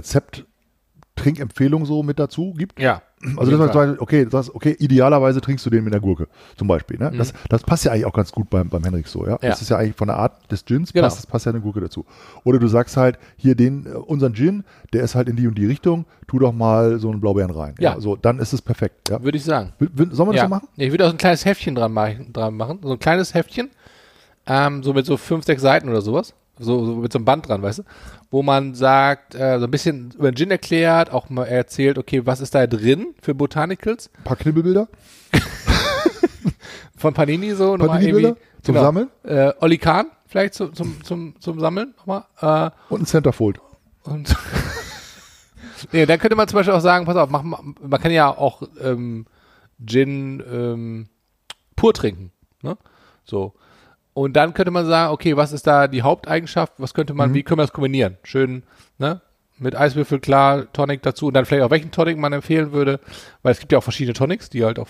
Speaker 1: Rezept-Trinkempfehlung so mit dazu gibt?
Speaker 2: Ja.
Speaker 1: Also, zum Beispiel, okay, das, okay, idealerweise trinkst du den mit einer Gurke, zum Beispiel. Ne? Das, das passt ja eigentlich auch ganz gut beim, beim Henrik so, ja?
Speaker 2: Mhm. Ja.
Speaker 1: Das ist ja eigentlich von der Art des Gins,
Speaker 2: Genau.
Speaker 1: passt, das passt ja eine Gurke dazu. Oder du sagst halt, hier den, äh, unseren Gin, der ist halt in die und die Richtung, tu doch mal so einen Blaubeeren rein.
Speaker 2: Ja.
Speaker 1: So, dann ist es perfekt. Ja?
Speaker 2: Würde ich sagen.
Speaker 1: Will- Sollen wir das
Speaker 2: ja.
Speaker 1: so machen?
Speaker 2: Ja, ich würde auch ein kleines Heftchen dran machen, dran machen. So ein kleines Heftchen. Ähm, so mit so fünf, sechs Seiten oder sowas. So, so mit so einem Band dran, weißt du? Wo man sagt, äh, so ein bisschen über den Gin erklärt, auch mal erzählt, okay, was ist da drin für Botanicals?
Speaker 1: Ein paar Knibbelbilder,
Speaker 2: Von Panini so. nochmal
Speaker 1: Panini-Bilder
Speaker 2: irgendwie-
Speaker 1: zum
Speaker 2: genau.
Speaker 1: Sammeln
Speaker 2: Äh, Oli Kahn vielleicht zu, zum, zum, zum Sammeln nochmal. Äh,
Speaker 1: und ein Centerfold.
Speaker 2: Und nee, dann könnte man zum Beispiel auch sagen, pass auf, mach, man kann ja auch ähm, Gin ähm, pur trinken. Ne? So. Und dann könnte man sagen, okay, was ist da die Haupteigenschaft? Was könnte man, wie können wir das kombinieren? Schön, ne? Mit Eiswürfel, klar, Tonic dazu und dann vielleicht auch welchen Tonic man empfehlen würde, weil es gibt ja auch verschiedene Tonics, die halt auf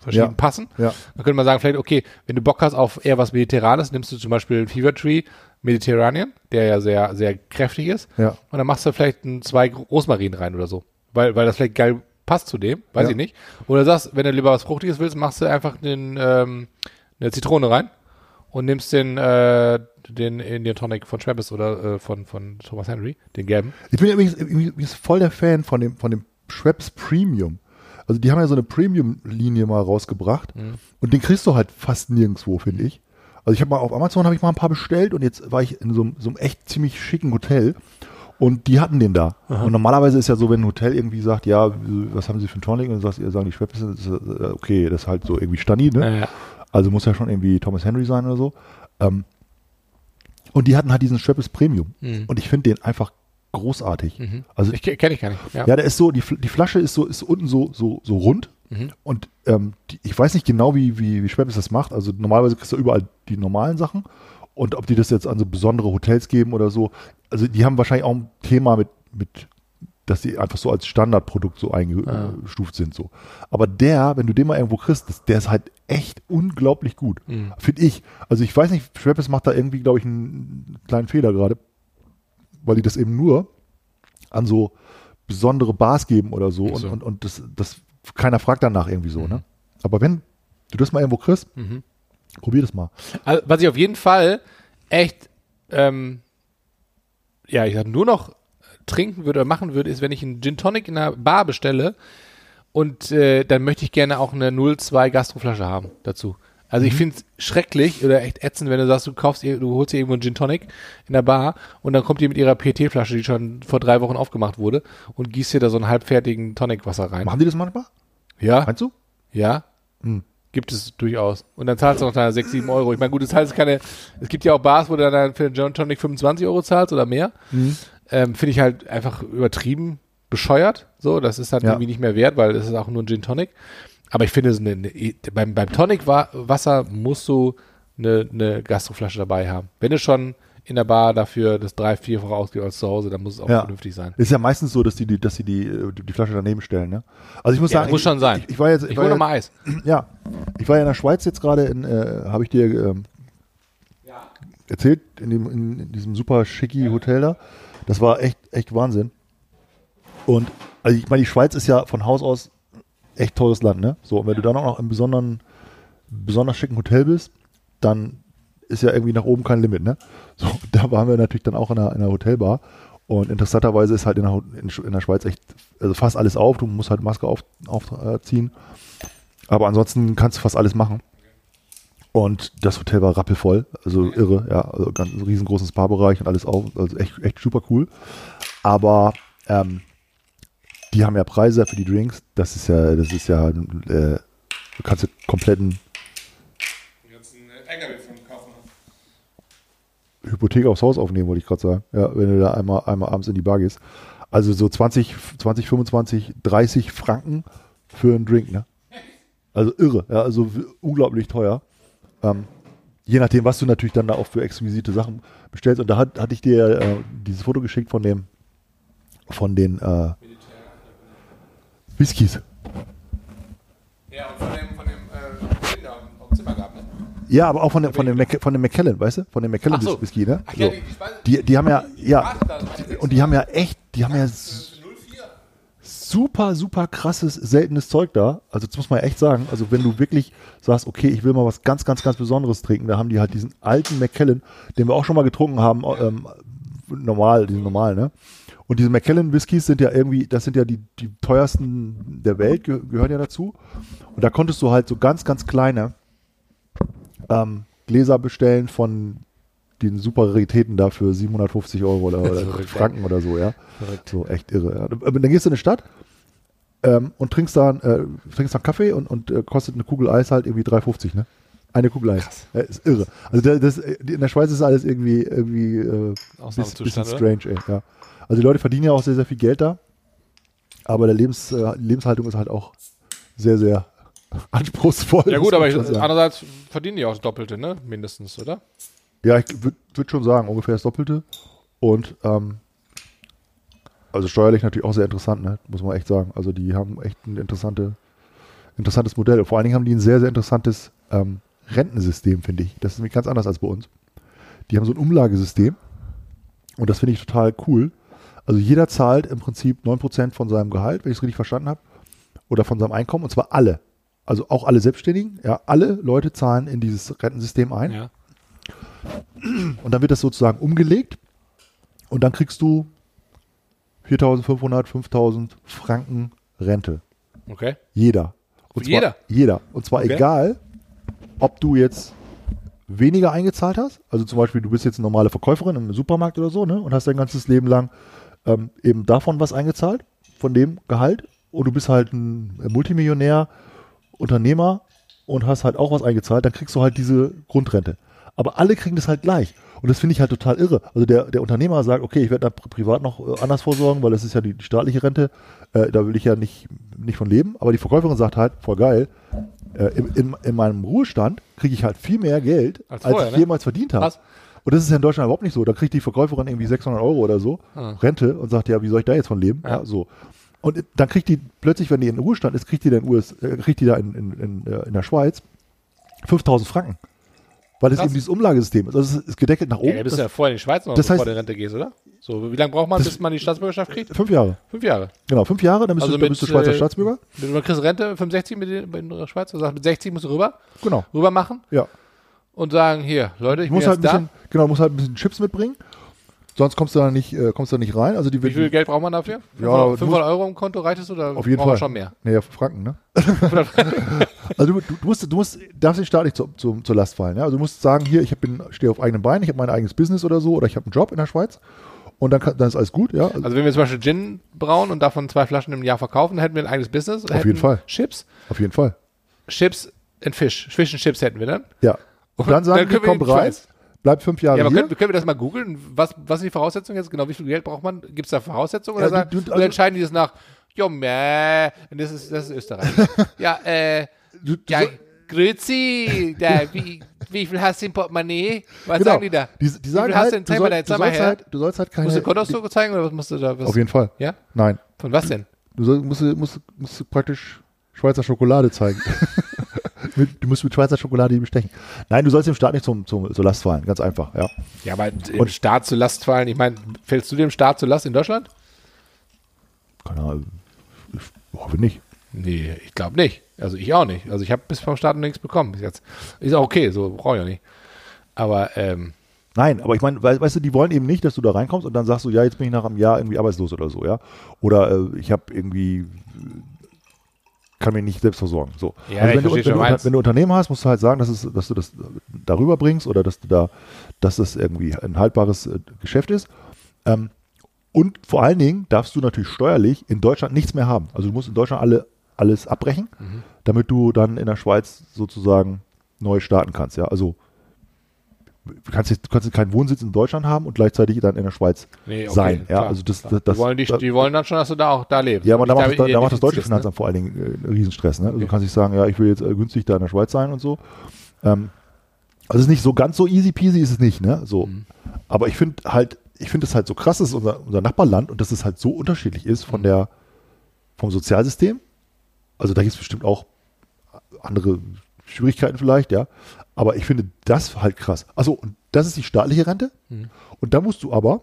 Speaker 2: verschieden
Speaker 1: Ja.
Speaker 2: passen.
Speaker 1: Ja.
Speaker 2: Dann könnte man sagen, vielleicht, okay, wenn du Bock hast auf eher was Mediterranes, nimmst du zum Beispiel Fever Tree Mediterranean, der ja sehr, sehr kräftig ist.
Speaker 1: Ja.
Speaker 2: Und dann machst du vielleicht ein, zwei Rosmarin rein oder so. Weil, weil das vielleicht geil passt zu dem, weiß
Speaker 1: Ja.
Speaker 2: ich nicht. Oder sagst, wenn du lieber was Fruchtiges willst, machst du einfach den, ähm, eine Zitrone rein und nimmst den, äh, den Indian Tonic von Schweppes oder äh, von, von Thomas Henry, den gelben.
Speaker 1: Ich bin übrigens, übrigens voll der Fan von dem, von dem Schweppes Premium. Also die haben ja so eine Premium-Linie mal rausgebracht und den kriegst du halt fast nirgendwo, finde ich. Also ich habe mal auf Amazon habe ich mal ein paar bestellt und jetzt war ich in so, einem- so einem echt ziemlich schicken Hotel und die hatten den da. Und normalerweise ist ja so, wenn ein Hotel irgendwie sagt, ja, was haben sie für einen Tonic? Und du sagst, ihr sagen die Schweppes, äh, okay, das ist halt so irgendwie Stani, ne?
Speaker 2: Äh,
Speaker 1: Also muss ja schon irgendwie Thomas Henry sein oder so. Ähm, und die hatten halt diesen Schweppes Premium.
Speaker 2: Mhm.
Speaker 1: Und ich finde den einfach großartig.
Speaker 2: Mhm.
Speaker 1: Also
Speaker 2: ich kenne ich gar nicht. Ja.
Speaker 1: ja, der ist so, die, die Flasche ist so, ist unten so, so, so rund.
Speaker 2: Mhm.
Speaker 1: Und ähm, die, ich weiß nicht genau, wie, wie, wie Schweppes das macht. Also normalerweise kriegst du überall die normalen Sachen. Und ob die das jetzt an so besondere Hotels geben oder so. Also die haben wahrscheinlich auch ein Thema mit, mit dass die einfach so als Standardprodukt so eingestuft sind. so. Aber der, wenn du den mal irgendwo kriegst, das, der ist halt echt unglaublich gut.
Speaker 2: Mhm.
Speaker 1: Finde ich. Also ich weiß nicht, Schweppes macht da irgendwie, glaube ich, einen kleinen Fehler gerade. Weil die das eben nur an so besondere Bars geben oder so.
Speaker 2: Ach
Speaker 1: Und,
Speaker 2: so.
Speaker 1: und, und das, das, keiner fragt danach irgendwie so,
Speaker 2: Mhm.
Speaker 1: ne? Aber wenn du das mal irgendwo kriegst,
Speaker 2: Mhm.
Speaker 1: probier das mal.
Speaker 2: Also, was ich auf jeden Fall echt, ähm, ja, ich sag, nur noch trinken würde oder machen würde, ist, wenn ich einen Gin Tonic in einer Bar bestelle und äh, dann möchte ich gerne auch eine 02 Gastroflasche haben dazu. Also
Speaker 1: Mhm.
Speaker 2: ich finde es schrecklich oder echt ätzend, wenn du sagst, du kaufst, du holst dir irgendwo einen Gin Tonic in der Bar und dann kommt die mit ihrer PT-Flasche, die schon vor drei Wochen aufgemacht wurde und gießt dir da so einen halbfertigen Tonicwasser rein.
Speaker 1: Machen die das manchmal?
Speaker 2: Ja,
Speaker 1: Meinst du?
Speaker 2: ja.
Speaker 1: Hm.
Speaker 2: Gibt es durchaus. Und dann zahlst du noch deine 6, 7 Euro. Ich meine, gut, das heißt keine, es gibt ja auch Bars, wo du dann für einen Gin Tonic 25 Euro zahlst oder mehr.
Speaker 1: Mhm.
Speaker 2: Ähm, Finde ich halt einfach übertrieben bescheuert. So, das ist halt
Speaker 1: Ja.
Speaker 2: irgendwie nicht mehr wert, weil es ist auch nur ein Gin Tonic. Aber ich finde, so eine, eine, beim, beim Tonic-Wasser musst du eine, eine Gastroflasche dabei haben. Wenn du schon in der Bar dafür das drei, vierfach ausgibst als zu Hause, dann muss es auch
Speaker 1: Ja.
Speaker 2: vernünftig sein.
Speaker 1: Ist ja meistens so, dass die, die, dass sie die, äh, die, die Flasche daneben stellen, ne? Also ich muss
Speaker 2: Ja,
Speaker 1: sagen,
Speaker 2: muss schon sein.
Speaker 1: Ich, ich war jetzt, ich,
Speaker 2: Ich
Speaker 1: war
Speaker 2: hole Eis.
Speaker 1: ja, ich war ja in der Schweiz jetzt gerade in, äh, habe ich dir ähm, erzählt, in, dem, in, in diesem super schicki Hotel da. Das war echt, echt Wahnsinn. Und also ich meine, die Schweiz ist ja von Haus aus echt tolles Land, ne? So, und wenn du dann auch noch im besonderen, besonders schicken Hotel bist, dann ist ja irgendwie nach oben kein Limit, ne? So, da waren wir natürlich dann auch in einer, in einer Hotelbar. Und interessanterweise ist halt in der, in, der Schweiz echt, also fast alles auf. Du musst halt Maske aufziehen. Auf, äh. Aber ansonsten kannst du fast alles machen. Und das Hotel war rappelvoll, also irre, ja, also ganz riesengroßen Spa-Bereich und alles auf, also echt, echt super cool. Aber ähm, die haben ja Preise für die Drinks, das ist ja, das ist ja, äh, du kannst ja kompletten Hypothek aufs Haus aufnehmen, wollte ich gerade sagen. Ja, wenn du da einmal, einmal abends in die Bar gehst. Also so 20, 20, 25, 30 Franken für einen Drink, ne? Also irre, ja, also unglaublich teuer. Ähm, je nachdem, was du natürlich dann da auch für exquisite Sachen bestellst. Und da hat, hatte ich dir äh, dieses Foto geschickt von dem, von den äh, Whiskys.
Speaker 2: Ja, und von dem, von dem äh, ne?
Speaker 1: Ja, aber auch von dem, von dem, Mac, von dem Macallan, weißt du? Von dem
Speaker 2: Ach so.
Speaker 1: Whisky, ne?
Speaker 2: Ach
Speaker 1: So.
Speaker 2: die, die,
Speaker 1: Die, die haben ja, ja, und die haben ja echt, die haben ja s-
Speaker 2: 04.
Speaker 1: super, super krasses, seltenes Zeug da. Also das muss man echt sagen. Also wenn du wirklich sagst, okay, ich will mal was ganz, ganz, ganz Besonderes trinken, da haben die halt diesen alten Macallan, den wir auch schon mal getrunken haben, ähm, normal, diesen normalen, ne? Und diese Macallan Whiskys sind ja irgendwie, das sind ja die, die teuersten der Welt, ge gehören ja dazu. Und da konntest du halt so ganz, ganz kleine ähm, Gläser bestellen von den super Raritäten da für 750 Euro oder, oder Franken oder so, ja.
Speaker 2: Verrückt.
Speaker 1: So, echt irre. Ja. Aber Dann gehst du in eine Stadt ähm, und trinkst da, äh, trinkst da einen Kaffee und, und äh, kostet eine Kugel Eis halt irgendwie 3,50, ne? Eine Kugel Eis.
Speaker 2: Krass.
Speaker 1: Ja, ist irre. Also da- das, äh, in der Schweiz ist alles irgendwie, irgendwie äh, bisschen, bisschen strange, ey, ja. Also die Leute verdienen ja auch sehr, sehr viel Geld da. Aber der Lebens, äh, die Lebenshaltung ist halt auch sehr, sehr anspruchsvoll.
Speaker 2: Ja gut, aber ich, andererseits verdienen die auch das Doppelte, ne? Mindestens, oder?
Speaker 1: Ja, ich würde würd schon sagen, ungefähr das Doppelte. Und ähm, also steuerlich natürlich auch sehr interessant, ne? muss man echt sagen. Also die haben echt ein interessante, interessantes Modell. Und vor allen Dingen haben die ein sehr, sehr interessantes ähm, Rentensystem, finde ich. Das ist nämlich ganz anders als bei uns. Die haben so ein Umlagesystem und das finde ich total cool. Also jeder zahlt im Prinzip 9% von seinem Gehalt, wenn ich es richtig verstanden habe, oder von seinem Einkommen, und zwar alle. Also auch alle Selbstständigen, ja, alle Leute zahlen in dieses Rentensystem ein.
Speaker 2: Ja.
Speaker 1: Und dann wird das sozusagen umgelegt und dann kriegst du 4.500, 5.000 Franken Rente.
Speaker 2: Okay.
Speaker 1: Jeder. Und zwar,
Speaker 2: Jeder?
Speaker 1: Jeder. Und zwar
Speaker 2: Okay.
Speaker 1: egal, ob du jetzt weniger eingezahlt hast. Also zum Beispiel, du bist jetzt eine normale Verkäuferin im Supermarkt oder so, ne? Und hast dein ganzes Leben lang ähm, eben davon was eingezahlt, von dem Gehalt. Und du bist halt ein Multimillionär, Unternehmer und hast halt auch was eingezahlt, dann kriegst du halt diese Grundrente. Aber alle kriegen das halt gleich. Und das finde ich halt total irre. Also der, der Unternehmer sagt, okay, ich werde da pri- privat noch äh, anders vorsorgen, weil das ist ja die, die staatliche Rente. Äh, da will ich ja nicht, nicht von leben. Aber die Verkäuferin sagt halt, voll geil, äh, in, in, in meinem Ruhestand kriege ich halt viel mehr Geld,
Speaker 2: Als
Speaker 1: als,
Speaker 2: vorher,
Speaker 1: ich
Speaker 2: ne?
Speaker 1: jemals verdient habe. Und das ist ja in Deutschland überhaupt nicht so. Da kriegt die Verkäuferin irgendwie 600 Euro oder so
Speaker 2: Ah.
Speaker 1: Rente und sagt, ja, wie soll ich da jetzt von leben?
Speaker 2: Ja.
Speaker 1: Ja. so. Und dann kriegt die plötzlich, wenn die in Ruhestand ist, kriegt die dann US, äh, kriegt die da in, in, in, äh, in der Schweiz 5000 Franken. Weil es eben dieses Umlagesystem ist. Also es ist gedeckelt nach oben.
Speaker 2: Ja, du bist
Speaker 1: Das-
Speaker 2: ja vorher in die Schweiz noch,
Speaker 1: das
Speaker 2: bevor
Speaker 1: heißt-
Speaker 2: du in Rente gehst, oder? So, wie lange braucht man,
Speaker 1: Das-
Speaker 2: bis man die Staatsbürgerschaft kriegt?
Speaker 1: fünf Jahre.
Speaker 2: Fünf Jahre.
Speaker 1: Genau, fünf Jahre, dann bist,
Speaker 2: Also
Speaker 1: du, dann
Speaker 2: mit,
Speaker 1: bist du Schweizer
Speaker 2: äh,
Speaker 1: Staatsbürger.
Speaker 2: Du du kriegst Rente 65 mit in der Schweiz und sagst, mit 60 musst du rüber,
Speaker 1: Genau.
Speaker 2: rüber machen
Speaker 1: Ja.
Speaker 2: und sagen, hier, Leute, ich
Speaker 1: Du
Speaker 2: jetzt
Speaker 1: halt ein
Speaker 2: da.
Speaker 1: bisschen, genau, musst halt ein bisschen Chips mitbringen. Sonst kommst du da nicht, äh, kommst du da nicht rein. Also die
Speaker 2: Wie viel Geld braucht man dafür?
Speaker 1: Ja,
Speaker 2: 500,
Speaker 1: du
Speaker 2: 500 Euro im Konto reicht es oder
Speaker 1: Auf jeden Fall.
Speaker 2: schon mehr?
Speaker 1: Nee, ja, Franken, ne? Also du, du, musst, du musst, darfst den Staat nicht zu, zu, zur Last fallen. Ja? Also du musst sagen, hier, ich bin, stehe auf eigenen Beinen, ich habe mein eigenes Business oder so, oder ich habe einen Job in der Schweiz und dann, kann, dann ist alles gut. Ja?
Speaker 2: Also wenn wir zum Beispiel Gin brauen und davon zwei Flaschen im Jahr verkaufen, dann hätten wir ein eigenes Business.
Speaker 1: Auf jeden Fall.
Speaker 2: Chips.
Speaker 1: Auf jeden Fall.
Speaker 2: Chips in Fisch. Fish and Chips hätten wir dann.
Speaker 1: Ja. Und dann sagen
Speaker 2: dann
Speaker 1: die, komm
Speaker 2: in
Speaker 1: rein,
Speaker 2: Schweiz.
Speaker 1: Bleib fünf Jahre
Speaker 2: Ja, aber können, können wir das mal googeln? Was, was sind die Voraussetzungen jetzt genau? Wie viel Geld braucht man? Gibt es da Voraussetzungen?
Speaker 1: Ja,
Speaker 2: Oder,
Speaker 1: du- du-
Speaker 2: oder
Speaker 1: also-
Speaker 2: entscheiden die das nach, jo, meh, das ist, das ist Österreich. ja, äh,
Speaker 1: Du-
Speaker 2: ja, grüezi, da, wie, wie viel hast du im Portemonnaie? Was
Speaker 1: genau.
Speaker 2: sagen die da?
Speaker 1: Die, die sagen
Speaker 2: wie viel hast
Speaker 1: halt,
Speaker 2: du denn? Zeig
Speaker 1: soll,
Speaker 2: mal,
Speaker 1: du, sollst
Speaker 2: her.
Speaker 1: halt, du sollst halt keine...
Speaker 2: Musst du Kontoauszug zeigen oder was musst du da? Was?
Speaker 1: auf jeden Fall.
Speaker 2: Ja?
Speaker 1: Nein.
Speaker 2: Von was denn?
Speaker 1: Du soll, musst, musst, musst praktisch Schweizer Schokolade zeigen. Mit- du musst mit Schweizer Schokolade die bestechen. Nein, du sollst dem Staat nicht zum, zum, zur Last fallen. Ganz einfach, ja.
Speaker 2: Ja, aber im Staat zu Last fallen, ich meine, fällst du dem Staat zu Last in Deutschland?
Speaker 1: Keine Ahnung. Ich hoffe nicht.
Speaker 2: Nee, ich glaube nicht. Also ich auch nicht. Also ich habe bis vom Staat noch nichts bekommen bis jetzt. Ist auch okay, so brauche ich auch nicht. Aber ähm,
Speaker 1: Nein, aber ich meine, we- weißt du, die wollen eben nicht, dass du da reinkommst und dann sagst du, ja, jetzt bin ich nach einem Jahr irgendwie arbeitslos oder so, ja. Oder äh, ich habe irgendwie, kann mich nicht selbst versorgen. So.
Speaker 2: Ja,
Speaker 1: also wenn, du, wenn, du, wenn du Unternehmen hast, musst du halt sagen, dass, es, dass du das darüber bringst oder dass du da, dass das irgendwie ein haltbares äh, Geschäft ist. Ähm, und vor allen Dingen darfst du natürlich steuerlich in Deutschland nichts mehr haben. Also du musst in Deutschland alle, alles abbrechen,
Speaker 2: Mhm.
Speaker 1: damit du dann in der Schweiz sozusagen neu starten kannst. Ja, also kannst, du kannst keinen Wohnsitz in Deutschland haben und gleichzeitig dann in der Schweiz
Speaker 2: nee, okay,
Speaker 1: sein. Ja,
Speaker 2: klar,
Speaker 1: also das, das, das
Speaker 2: die, wollen dich, die wollen dann schon, dass du da auch da lebst.
Speaker 1: ja, aber da macht, das, da macht das deutsche
Speaker 2: ne?
Speaker 1: Finanzamt vor allen Dingen äh, einen Riesenstress. Ne? Also du kannst nicht sagen, ja, ich will jetzt äh, günstig da in der Schweiz sein und so. Ähm, also es ist nicht so ganz so easy peasy ist es nicht, ne? So.
Speaker 2: Mhm.
Speaker 1: Aber ich finde halt, ich finde es halt so krass, dass unser, unser Nachbarland und dass es halt so unterschiedlich ist
Speaker 2: Mhm.
Speaker 1: von der, vom Sozialsystem. Also da gibt es bestimmt auch andere Schwierigkeiten vielleicht, ja. Aber ich finde das halt krass. Also, und das ist die staatliche Rente.
Speaker 2: Mhm.
Speaker 1: Und da musst du aber,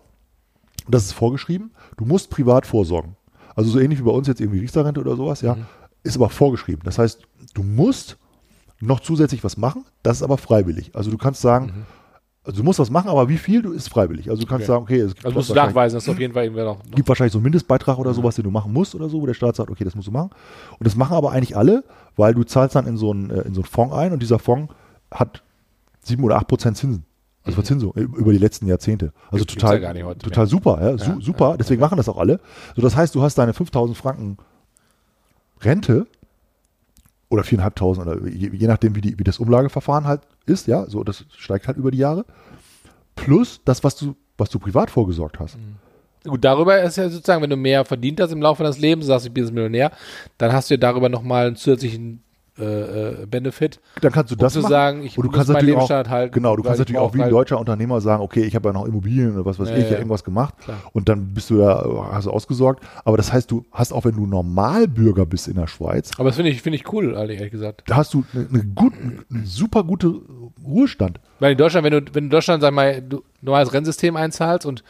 Speaker 1: das ist vorgeschrieben, du musst privat vorsorgen. Also so ähnlich wie bei uns jetzt irgendwie Riester-Rente oder sowas, ja,
Speaker 2: Mhm.
Speaker 1: ist aber vorgeschrieben. Das heißt, du musst noch zusätzlich was machen, das ist aber freiwillig. Also du kannst sagen, also du musst was machen, aber wie viel, du ist freiwillig. Also du kannst
Speaker 2: Mhm. Okay.
Speaker 1: sagen, okay, es gibt,
Speaker 2: Also musst du nachweisen, dass du auf jeden Fall irgendwer noch. noch
Speaker 1: gibt wahrscheinlich so einen Mindestbeitrag oder sowas, den du machen musst oder so, wo der Staat sagt, okay, das musst du machen. Und das machen aber eigentlich alle, weil du zahlst dann in so einen, äh, in so einen Fonds ein und dieser Fonds hat sieben oder acht Prozent Zinsen. Also Verzinsung äh, über die letzten Jahrzehnte. Also
Speaker 2: Gibt's
Speaker 1: total,
Speaker 2: ja
Speaker 1: total super, ja, su
Speaker 2: Ja,
Speaker 1: super. Deswegen machen das auch alle. So, das heißt, du hast deine 5000 Franken Rente oder 4.500 oder je, je nachdem, wie, die, wie das Umlageverfahren halt ist, ja, so, das steigt halt über die Jahre. Plus das, was du, was du privat vorgesorgt hast.
Speaker 2: Gut, darüber ist ja sozusagen, wenn du mehr verdient hast im Laufe deines Lebens, sagst, ich bin jetzt Millionär, dann hast du ja darüber nochmal einen zusätzlichen äh, äh, Benefit.
Speaker 1: Dann kannst du
Speaker 2: Um
Speaker 1: das
Speaker 2: zu
Speaker 1: machen.
Speaker 2: sagen, ich
Speaker 1: und du kannst
Speaker 2: meinen
Speaker 1: natürlich auch,
Speaker 2: halten,
Speaker 1: Genau, du kannst
Speaker 2: ich
Speaker 1: natürlich auch wie ein deutscher Unternehmer sagen, okay, ich habe ja noch Immobilien oder was weiß
Speaker 2: Ja,
Speaker 1: ich,
Speaker 2: ja.
Speaker 1: habe irgendwas gemacht
Speaker 2: Klar.
Speaker 1: und dann bist du da, hast du ausgesorgt. Aber das heißt, du hast auch, wenn du Normalbürger bist in der Schweiz,
Speaker 2: Aber das finde ich, finde ich cool, ehrlich gesagt.
Speaker 1: da hast du eine, eine, gut, super gute Ruhestand.
Speaker 2: Weil in Deutschland, wenn du, wenn in Deutschland, sag mal, du normales Rennsystem einzahlst und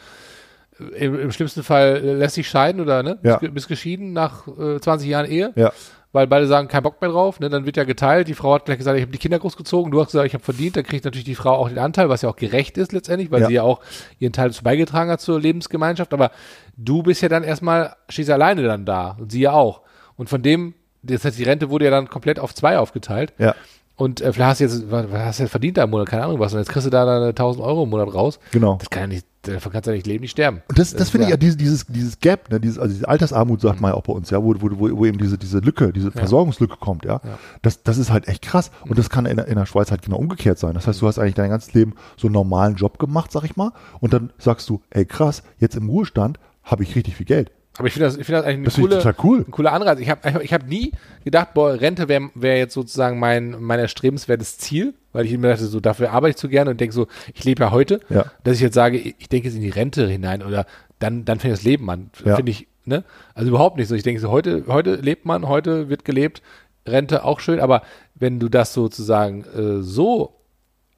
Speaker 2: im, im schlimmsten Fall äh, lässt dich scheiden oder ne,
Speaker 1: Ja.
Speaker 2: bist, bist geschieden nach äh, 20 Jahren Ehe,
Speaker 1: Ja,
Speaker 2: weil beide sagen, kein Bock mehr drauf, ne, dann wird ja geteilt. Die Frau hat gleich gesagt, ich habe die Kinder großgezogen, du hast gesagt, ich habe verdient, dann kriegt natürlich die Frau auch den Anteil, was ja auch gerecht ist letztendlich, weil
Speaker 1: Ja.
Speaker 2: sie ja auch ihren Teil dazu beigetragen hat zur Lebensgemeinschaft. Aber du bist ja dann erstmal, stehst alleine dann da und sie ja auch. Und von dem, das heißt, die Rente wurde ja dann komplett auf zwei aufgeteilt.
Speaker 1: ja,
Speaker 2: Und äh, vielleicht hast du jetzt, was, hast du jetzt verdient da im Monat, keine Ahnung was, und jetzt kriegst du da deine 1000 Euro im Monat raus.
Speaker 1: genau.
Speaker 2: Das kann ja nicht, davon kannst du ja nicht leben, nicht sterben.
Speaker 1: Und das, das
Speaker 2: ist
Speaker 1: finde ich ja dieses, dieses, dieses Gap, ne, dieses, also diese Altersarmut sagt man ja auch bei uns, ja, wo, wo, wo, wo eben diese, diese Lücke, diese Versorgungslücke kommt, ja.
Speaker 2: Ja.
Speaker 1: Das, das ist halt echt krass. Und das kann in, der- in der Schweiz halt genau umgekehrt sein. Das heißt, du hast eigentlich dein ganzes Leben so einen normalen Job gemacht, sag ich mal. Und dann sagst du, ey krass, jetzt im Ruhestand habe ich richtig viel Geld.
Speaker 2: Aber ich finde das, ich finde das eigentlich eine
Speaker 1: Das
Speaker 2: coole,
Speaker 1: total cool.
Speaker 2: ein cooler Anreiz. Ich habe ich hab nie gedacht, boah, Rente wäre wär jetzt sozusagen mein, mein erstrebenswertes Ziel, weil ich mir dachte, so dafür arbeite ich zu gerne und denke so, ich lebe ja heute,
Speaker 1: Ja.
Speaker 2: dass ich jetzt sage, ich denke jetzt in die Rente hinein oder dann, dann fängt das Leben an.
Speaker 1: Ja.
Speaker 2: Finde ich, ne? Also überhaupt nicht so. Ich denke so, heute, heute lebt man, heute wird gelebt, Rente auch schön, aber wenn du das sozusagen äh, so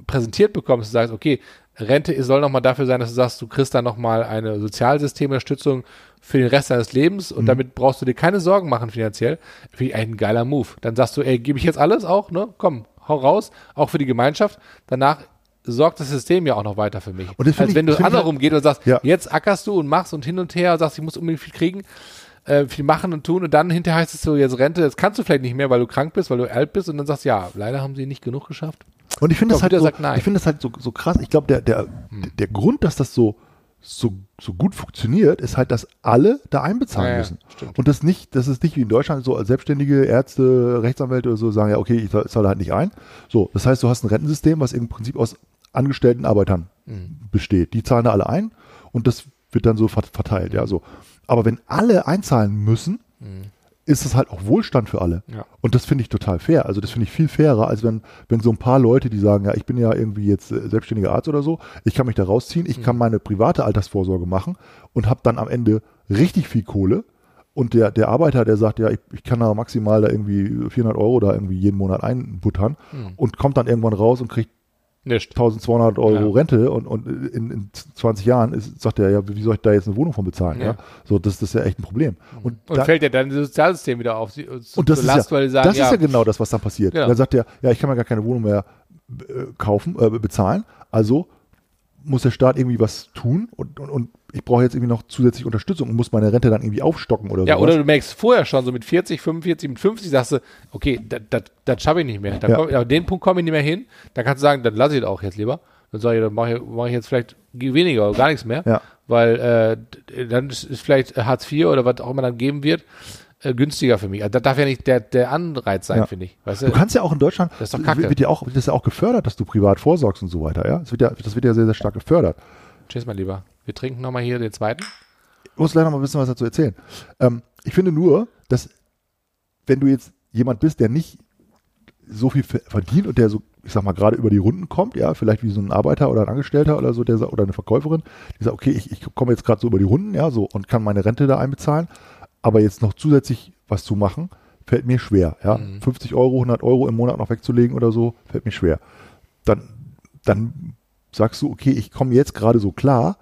Speaker 2: präsentiert bekommst, du sagst, okay, Rente soll nochmal dafür sein, dass du sagst, du kriegst dann nochmal eine Sozialsystemunterstützung für den Rest deines Lebens und damit brauchst du dir keine Sorgen machen finanziell. Finde ich ein geiler Move. Dann sagst du, ey, gebe ich jetzt alles auch, ne? Komm, hau raus, auch für die Gemeinschaft. Danach sorgt das System ja auch noch weiter für mich.
Speaker 1: Und das find
Speaker 2: Als
Speaker 1: ich-
Speaker 2: wenn du
Speaker 1: find
Speaker 2: andersrum geht und sagst,
Speaker 1: Ja.
Speaker 2: jetzt ackerst du und machst und hin und her und sagst, ich muss unbedingt viel kriegen. äh, viel machen und tun und dann hinterher heißt es so, jetzt Rente, das kannst du vielleicht nicht mehr, weil du krank bist, weil du alt bist und dann sagst du, ja, leider haben sie nicht genug geschafft.
Speaker 1: Und ich finde das halt so, ich finde das halt so, so krass. Ich glaube, der, der, der Grund, dass das so, so, so gut funktioniert, ist halt, dass alle da einbezahlen
Speaker 2: Ja,
Speaker 1: müssen.
Speaker 2: stimmt.
Speaker 1: Und das nicht, das ist nicht wie in Deutschland so als Selbstständige Ärzte, Rechtsanwälte oder so sagen, ja, okay, ich zahl- zahle halt nicht ein. So, das heißt, du hast ein Rentensystem, was im Prinzip aus angestellten Arbeitern
Speaker 2: Mhm.
Speaker 1: besteht. Die zahlen da alle ein und das wird dann so vert- verteilt, ja, so. Aber wenn alle einzahlen müssen, ist es halt auch Wohlstand für alle.
Speaker 2: Mhm. Ja.
Speaker 1: Und das finde ich total fair. Also das finde ich viel fairer, als wenn, wenn so ein paar Leute, die sagen, ja, ich bin ja irgendwie jetzt äh, selbstständiger Arzt oder so, ich kann mich da rausziehen, ich kann meine private Altersvorsorge machen und habe dann am Ende richtig viel Kohle. Und der, der Arbeiter, der sagt, ja, ich, ich kann da maximal da irgendwie 400 Euro da irgendwie jeden Monat einbuttern und kommt dann irgendwann raus und kriegt
Speaker 2: Nicht.
Speaker 1: 1200 Euro
Speaker 2: Ja.
Speaker 1: Rente und, und in, in 20 Jahren ist, sagt er, ja, wie soll ich da jetzt eine Wohnung von bezahlen? Ja.
Speaker 2: Ja.
Speaker 1: So, das, das ist ja echt ein Problem. Und,
Speaker 2: Und
Speaker 1: da,
Speaker 2: fällt ja dann das Sozialsystem wieder auf sie zu,
Speaker 1: und das, ist,
Speaker 2: Last,
Speaker 1: ja,
Speaker 2: sagen,
Speaker 1: das ist ja genau das, was dann passiert.
Speaker 2: Genau.
Speaker 1: Dann sagt er, ja, ich kann mir gar keine Wohnung mehr äh, kaufen, äh, bezahlen, also muss der Staat irgendwie was tun und, und, und ich brauche jetzt irgendwie noch zusätzliche Unterstützung und muss meine Rente dann irgendwie aufstocken oder
Speaker 2: Ja,
Speaker 1: sowas.
Speaker 2: oder du merkst vorher schon, so mit 40, 45, mit 50 sagst du, okay, das schaffe ich nicht mehr. Da
Speaker 1: Ja.
Speaker 2: komm, aber den Punkt komme ich nicht mehr hin. Dann kannst du sagen, dann lasse ich das auch jetzt lieber. Dann sage ich, dann mache ich, mach ich jetzt vielleicht weniger oder gar nichts mehr.
Speaker 1: Ja.
Speaker 2: Weil äh, dann ist ist vielleicht Hartz IV oder was auch immer dann geben wird, äh, günstiger für mich. Also das darf ja nicht der, der Anreiz sein,
Speaker 1: Ja.
Speaker 2: finde ich. Weißt
Speaker 1: Du kannst ja auch in Deutschland,
Speaker 2: Das ist doch Kacke.
Speaker 1: wird ja auch, wird das ja auch gefördert, dass du privat vorsorgst und so weiter, ja. Das wird ja, das wird ja sehr, sehr stark gefördert.
Speaker 2: Tschüss, mein Lieber. Wir trinken nochmal hier den zweiten.
Speaker 1: Ich muss leider mal ein bisschen was dazu erzählen. Ähm, ich finde nur, dass wenn du jetzt jemand bist, der nicht so viel ver- verdient und der so, ich sag mal, gerade über die Runden kommt, ja, vielleicht wie so ein Arbeiter oder ein Angestellter oder so, der oder eine Verkäuferin, die sagt, okay, ich, ich komme jetzt gerade so über die Runden, ja, so und kann meine Rente da einbezahlen, aber jetzt noch zusätzlich was zu machen, fällt mir schwer, ja. 50 Euro, 100 Euro im Monat noch wegzulegen oder so, fällt mir schwer. Dann, dann sagst du, okay, ich komme jetzt gerade so klar,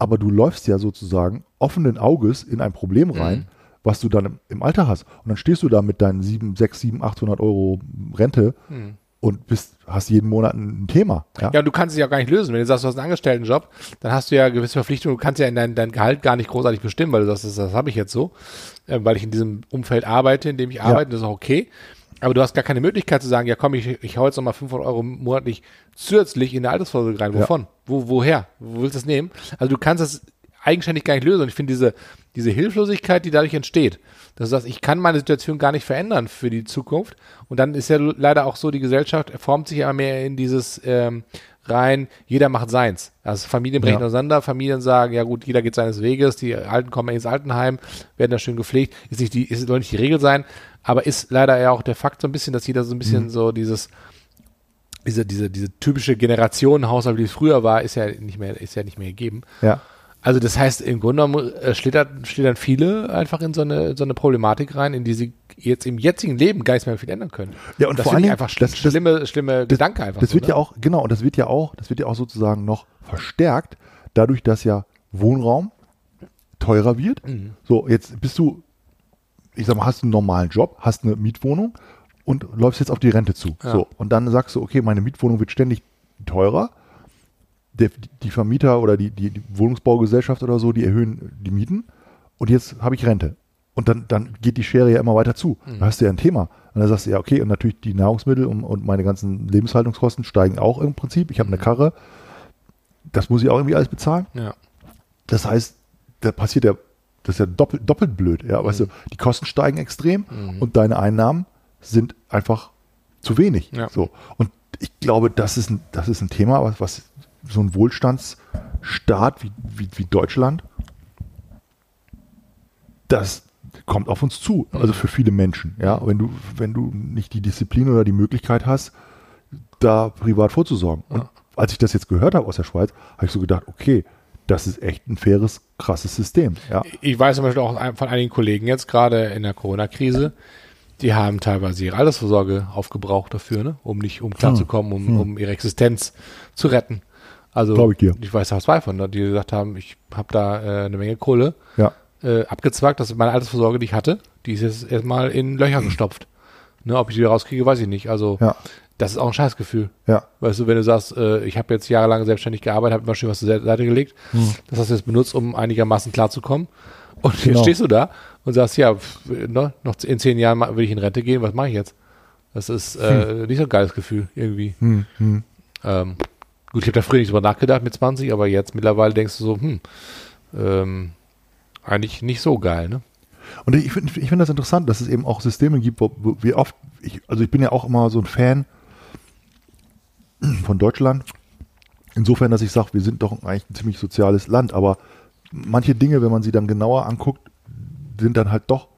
Speaker 1: aber du läufst ja sozusagen offenen Auges in ein Problem rein, was du dann im, im Alter hast. Und dann stehst du da mit deinen 7, 6, 7, 800 Euro Rente und bist, hast jeden Monat ein Thema. Ja?
Speaker 2: Ja, und du kannst es ja auch gar nicht lösen. Wenn du sagst, du hast einen Angestelltenjob, dann hast du ja gewisse Verpflichtungen. Du kannst ja in dein, dein Gehalt gar nicht großartig bestimmen, weil du sagst, das, das habe ich jetzt so, äh, weil ich in diesem Umfeld arbeite, in dem ich arbeite, das ist auch okay. Aber du hast gar keine Möglichkeit zu sagen, ja komm, ich, ich hau jetzt nochmal 500 Euro monatlich zusätzlich in eine Altersvorsorge rein. Wovon? Wo, woher? Wo willst du das nehmen? Also du kannst das eigenständig gar nicht lösen. Und ich finde diese, diese Hilflosigkeit, die dadurch entsteht, dass du sagst, ich kann meine Situation gar nicht verändern für die Zukunft. Und dann ist ja leider auch so, die Gesellschaft formt sich immer mehr in dieses ähm, rein, jeder macht seins. Also Familien brechen
Speaker 1: Ja.
Speaker 2: auseinander, Familien sagen, ja gut, jeder geht seines Weges, die Alten kommen ins Altenheim, werden da schön gepflegt. Ist nicht die, ist, soll nicht die Regel sein, aber ist leider ja auch der Fakt so ein bisschen, dass jeder so ein bisschen so dieses diese, diese, diese typische Generationenhaushalt, wie es früher war, ist ja nicht mehr, ist ja nicht mehr gegeben.
Speaker 1: Ja.
Speaker 2: Also das heißt, im Grunde genommen äh, schlittert, schlittern viele einfach in so eine, so eine Problematik rein, in die sie jetzt im jetzigen Leben gar nicht mehr viel ändern können.
Speaker 1: Ja, und
Speaker 2: das
Speaker 1: vor Dingen,
Speaker 2: einfach
Speaker 1: das- das-
Speaker 2: schlimme, schlimme Gedanke einfach.
Speaker 1: Das
Speaker 2: so,
Speaker 1: wird
Speaker 2: ne?
Speaker 1: ja auch, genau, und das wird ja auch, das wird ja auch sozusagen noch verstärkt, dadurch, dass ja Wohnraum teurer wird.
Speaker 2: Mhm.
Speaker 1: So, jetzt bist du, ich sag mal, hast einen normalen Job, hast eine Mietwohnung und läufst jetzt auf die Rente zu.
Speaker 2: Ja.
Speaker 1: So, und dann sagst du, okay, meine Mietwohnung wird ständig teurer. Der, die Vermieter oder die, die, die Wohnungsbaugesellschaft oder so, die erhöhen die Mieten und jetzt habe ich Rente. Und dann, dann geht die Schere ja immer weiter zu.
Speaker 2: Mhm.
Speaker 1: Da hast du ja ein Thema. Und dann sagst du ja, okay, und natürlich die Nahrungsmittel und, und meine ganzen Lebenshaltungskosten steigen auch im Prinzip. Ich habe eine
Speaker 2: Mhm.
Speaker 1: Karre, das muss ich auch irgendwie alles bezahlen.
Speaker 2: Ja.
Speaker 1: Das heißt, da passiert ja, das ist ja doppelt, doppelt blöd. Ja, weißt du,
Speaker 2: Mhm.
Speaker 1: die Kosten steigen extrem und deine Einnahmen sind einfach zu wenig.
Speaker 2: Ja.
Speaker 1: So. Und ich glaube, das ist ein, das ist ein Thema, was, was so ein Wohlstandsstaat wie, wie, wie Deutschland, das kommt auf uns zu. Also für viele Menschen. Ja, wenn du, wenn du nicht die Disziplin oder die Möglichkeit hast, da privat vorzusorgen. Und als ich das jetzt gehört habe aus der Schweiz, habe ich so gedacht, okay, das ist echt ein faires, krasses System. Ja,
Speaker 2: Ich weiß zum Beispiel auch von einigen Kollegen jetzt gerade in der Corona-Krise, die haben teilweise ihre Altersvorsorge aufgebraucht dafür, ne? um nicht, um klarzukommen, um, um ihre Existenz zu retten. Also
Speaker 1: Glaub ich dir.
Speaker 2: ich weiß auch zwei von, ne, die gesagt haben, ich habe da äh, eine Menge Kohle
Speaker 1: ja,
Speaker 2: äh, abgezwackt, dass meine Altersvorsorge, die ich hatte, die ist jetzt erstmal in Löcher gestopft. Ne, ob ich die wieder rauskriege, weiß ich nicht. Also
Speaker 1: ja,
Speaker 2: das ist auch ein Scheißgefühl.
Speaker 1: ja.
Speaker 2: Weißt du, wenn du sagst, äh, ich habe jetzt jahrelang selbstständig gearbeitet, habe immer schön was zur Seite gelegt,
Speaker 1: Hm.
Speaker 2: das hast du jetzt benutzt, um einigermaßen klarzukommen. Und jetzt
Speaker 1: Genau.
Speaker 2: stehst du da und sagst, ja, pf, ne, noch in zehn Jahren will ich in Rente gehen, was mache ich jetzt? Das ist äh, nicht so ein geiles Gefühl irgendwie.
Speaker 1: Hm, hm.
Speaker 2: Ähm, gut, ich habe da früher nicht drüber nachgedacht mit 20, aber jetzt mittlerweile denkst du so, hm, ähm, eigentlich nicht so geil, ne?
Speaker 1: Und ich finde ich find das interessant, dass es eben auch Systeme gibt, wo, wo wir oft, ich, also ich bin ja auch immer so ein Fan von Deutschland. Insofern, dass ich sage, wir sind doch eigentlich ein ziemlich soziales Land, aber manche Dinge, wenn man sie dann genauer anguckt, sind dann halt doch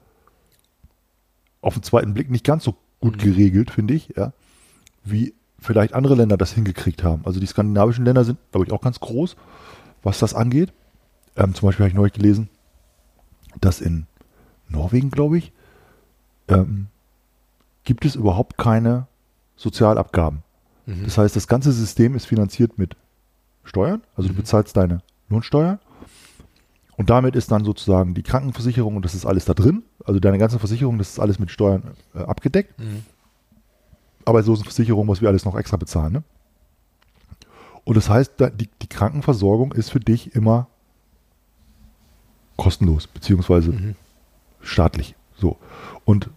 Speaker 1: auf den zweiten Blick nicht ganz so gut geregelt, finde ich, ja, wie vielleicht andere Länder das hingekriegt haben. Also die skandinavischen Länder sind, glaube ich, auch ganz groß, was das angeht. Ähm, zum Beispiel habe ich neulich gelesen, dass in Norwegen, glaube ich, ähm, gibt es überhaupt keine Sozialabgaben.
Speaker 2: Mhm.
Speaker 1: Das heißt, das ganze System ist finanziert mit Steuern, also du bezahlst deine Lohnsteuer und damit ist dann sozusagen die Krankenversicherung und das ist alles da drin, also deine ganze Versicherung, das ist alles mit Steuern äh, abgedeckt.
Speaker 2: Mhm.
Speaker 1: Aber so ist eine Versicherung, was wir alles noch extra bezahlen. Ne? Und das heißt, die, die Krankenversorgung ist für dich immer kostenlos, beziehungsweise
Speaker 2: Mhm.
Speaker 1: staatlich. So. Und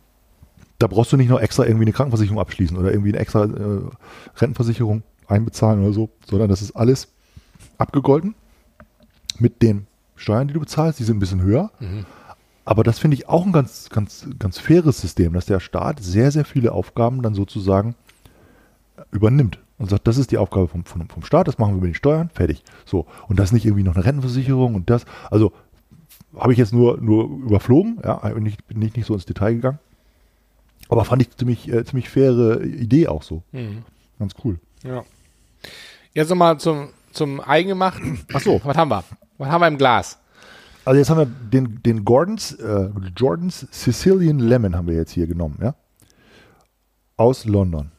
Speaker 1: da brauchst du nicht noch extra irgendwie eine Krankenversicherung abschließen oder irgendwie eine extra äh, Rentenversicherung einbezahlen oder so, sondern das ist alles abgegolten mit den Steuern, die du bezahlst. Die sind ein bisschen höher.
Speaker 2: Mhm.
Speaker 1: Aber das finde ich auch ein ganz, ganz, ganz faires System, dass der Staat sehr, sehr viele Aufgaben dann sozusagen übernimmt und sagt, das ist die Aufgabe vom, vom, vom Staat, das machen wir mit den Steuern, fertig. So. Und das nicht irgendwie noch eine Rentenversicherung und das. Also habe ich jetzt nur, nur überflogen, ja, nicht, bin nicht, nicht so ins Detail gegangen. Aber fand ich ziemlich, äh, ziemlich faire Idee auch so.
Speaker 2: Mhm.
Speaker 1: Ganz cool.
Speaker 2: Ja. Jetzt nochmal zum, zum Eigengemachten.
Speaker 1: Ach so.
Speaker 2: Was haben wir? Was haben wir im Glas?
Speaker 1: Also jetzt haben wir den, den Gordons, äh, Jordans Sicilian Lemon haben wir jetzt hier genommen, ja. Aus London.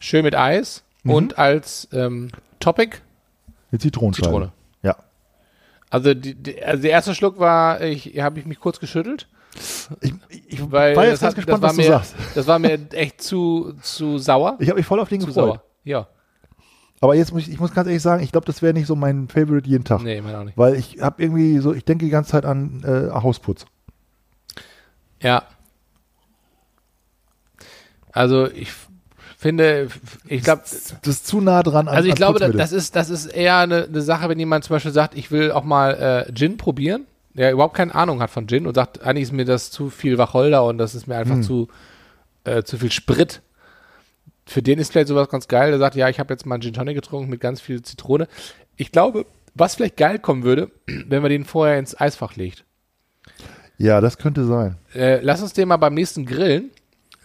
Speaker 2: Schön mit Eis
Speaker 1: Mhm.
Speaker 2: und als ähm, Topic
Speaker 1: Eine Zitronenscheibe.
Speaker 2: Zitrone.
Speaker 1: Ja.
Speaker 2: Also, die, die, also der erste Schluck war, ich habe ich mich kurz geschüttelt,
Speaker 1: Ich, ich
Speaker 2: weil
Speaker 1: war
Speaker 2: das,
Speaker 1: jetzt ganz
Speaker 2: hat,
Speaker 1: gespannt, was du
Speaker 2: mir,
Speaker 1: sagst.
Speaker 2: das war mir echt zu, zu sauer.
Speaker 1: Ich habe mich voll auf den
Speaker 2: zu
Speaker 1: gefreut.
Speaker 2: sauer. Ja,
Speaker 1: Aber jetzt muss ich, ich muss ganz ehrlich sagen, ich glaube, das wäre nicht so mein Favorite jeden Tag.
Speaker 2: nee, meine auch nicht.
Speaker 1: Weil ich habe irgendwie so, ich denke die ganze Zeit an äh, Hausputz.
Speaker 2: Ja. Also ich finde, ich glaube,
Speaker 1: Das ist zu nah dran an
Speaker 2: also ich glaube, das ist, das ist eher eine, eine Sache, wenn jemand zum Beispiel sagt, ich will auch mal äh, Gin probieren, der überhaupt keine Ahnung hat von Gin und sagt, eigentlich ist mir das zu viel Wacholder und das ist mir einfach
Speaker 1: Hm.
Speaker 2: zu, äh, zu viel Sprit. Für den ist vielleicht sowas ganz geil, der sagt, ja, ich habe jetzt mal einen Gin Tonic getrunken mit ganz viel Zitrone. Ich glaube, was vielleicht geil kommen würde, wenn man den vorher ins Eisfach legt.
Speaker 1: Ja, das könnte sein.
Speaker 2: Äh, lass uns den mal beim nächsten Grillen,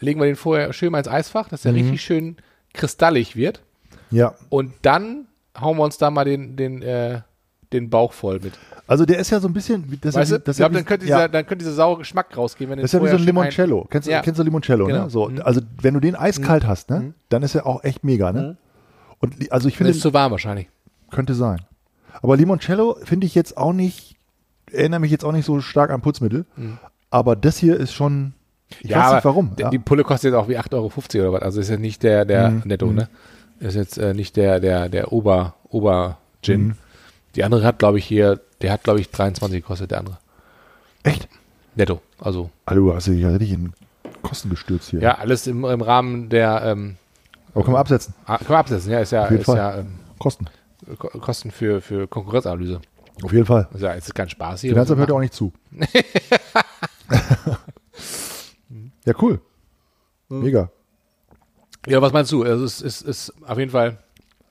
Speaker 2: legen wir den vorher schön mal ins Eisfach, dass der
Speaker 1: Mhm.
Speaker 2: richtig schön kristallig wird.
Speaker 1: Ja.
Speaker 2: Und dann hauen wir uns da mal den, den, äh, den Bauch voll mit.
Speaker 1: Also der ist ja so ein bisschen, das
Speaker 2: Weißt du?
Speaker 1: ja das ja
Speaker 2: dann, könnte
Speaker 1: wie-
Speaker 2: dieser,
Speaker 1: ja,
Speaker 2: dann könnte dieser saure Geschmack rausgehen. Wenn
Speaker 1: das ist ja wie so ein Limoncello. Kennst, du
Speaker 2: Ja.
Speaker 1: kennst du Limoncello,
Speaker 2: Genau.
Speaker 1: ne? So,
Speaker 2: Mhm.
Speaker 1: also wenn du den eiskalt hast, ne, dann ist er auch echt mega, ne? Und li- also ich finde,
Speaker 2: ist zu warm wahrscheinlich.
Speaker 1: könnte sein. Aber Limoncello finde ich jetzt auch nicht, erinnere mich jetzt auch nicht so stark an Putzmittel. Aber das hier ist schon, ich weiß
Speaker 2: aber
Speaker 1: nicht warum. Ja.
Speaker 2: Die Pulle kostet jetzt auch wie 8,50 Euro oder was. Also ist ja nicht der, der
Speaker 1: Mhm.
Speaker 2: Netto, ne? Ist jetzt äh, nicht der, der, der Ober, Ober-Gin. Die andere hat, glaube ich, hier, der hat, glaube ich, 23 gekostet, der andere.
Speaker 1: Echt?
Speaker 2: Netto. Also,
Speaker 1: Also du hast dich ja richtig in Kosten gestürzt hier.
Speaker 2: ja, alles im, im Rahmen der, ähm,
Speaker 1: Aber können wir absetzen.
Speaker 2: ah, können wir absetzen, ja, ist ja,
Speaker 1: Auf jeden
Speaker 2: ist
Speaker 1: Fall.
Speaker 2: ja ähm,
Speaker 1: Kosten.
Speaker 2: Ko- Kosten für, für Konkurrenzanalyse.
Speaker 1: Auf jeden Fall.
Speaker 2: Also, ja, es ist kein Spaß hier.
Speaker 1: Finanzamt hört auch nicht zu. ja, cool. Mega.
Speaker 2: Ja, was meinst du? Also, es ist, ist auf jeden Fall,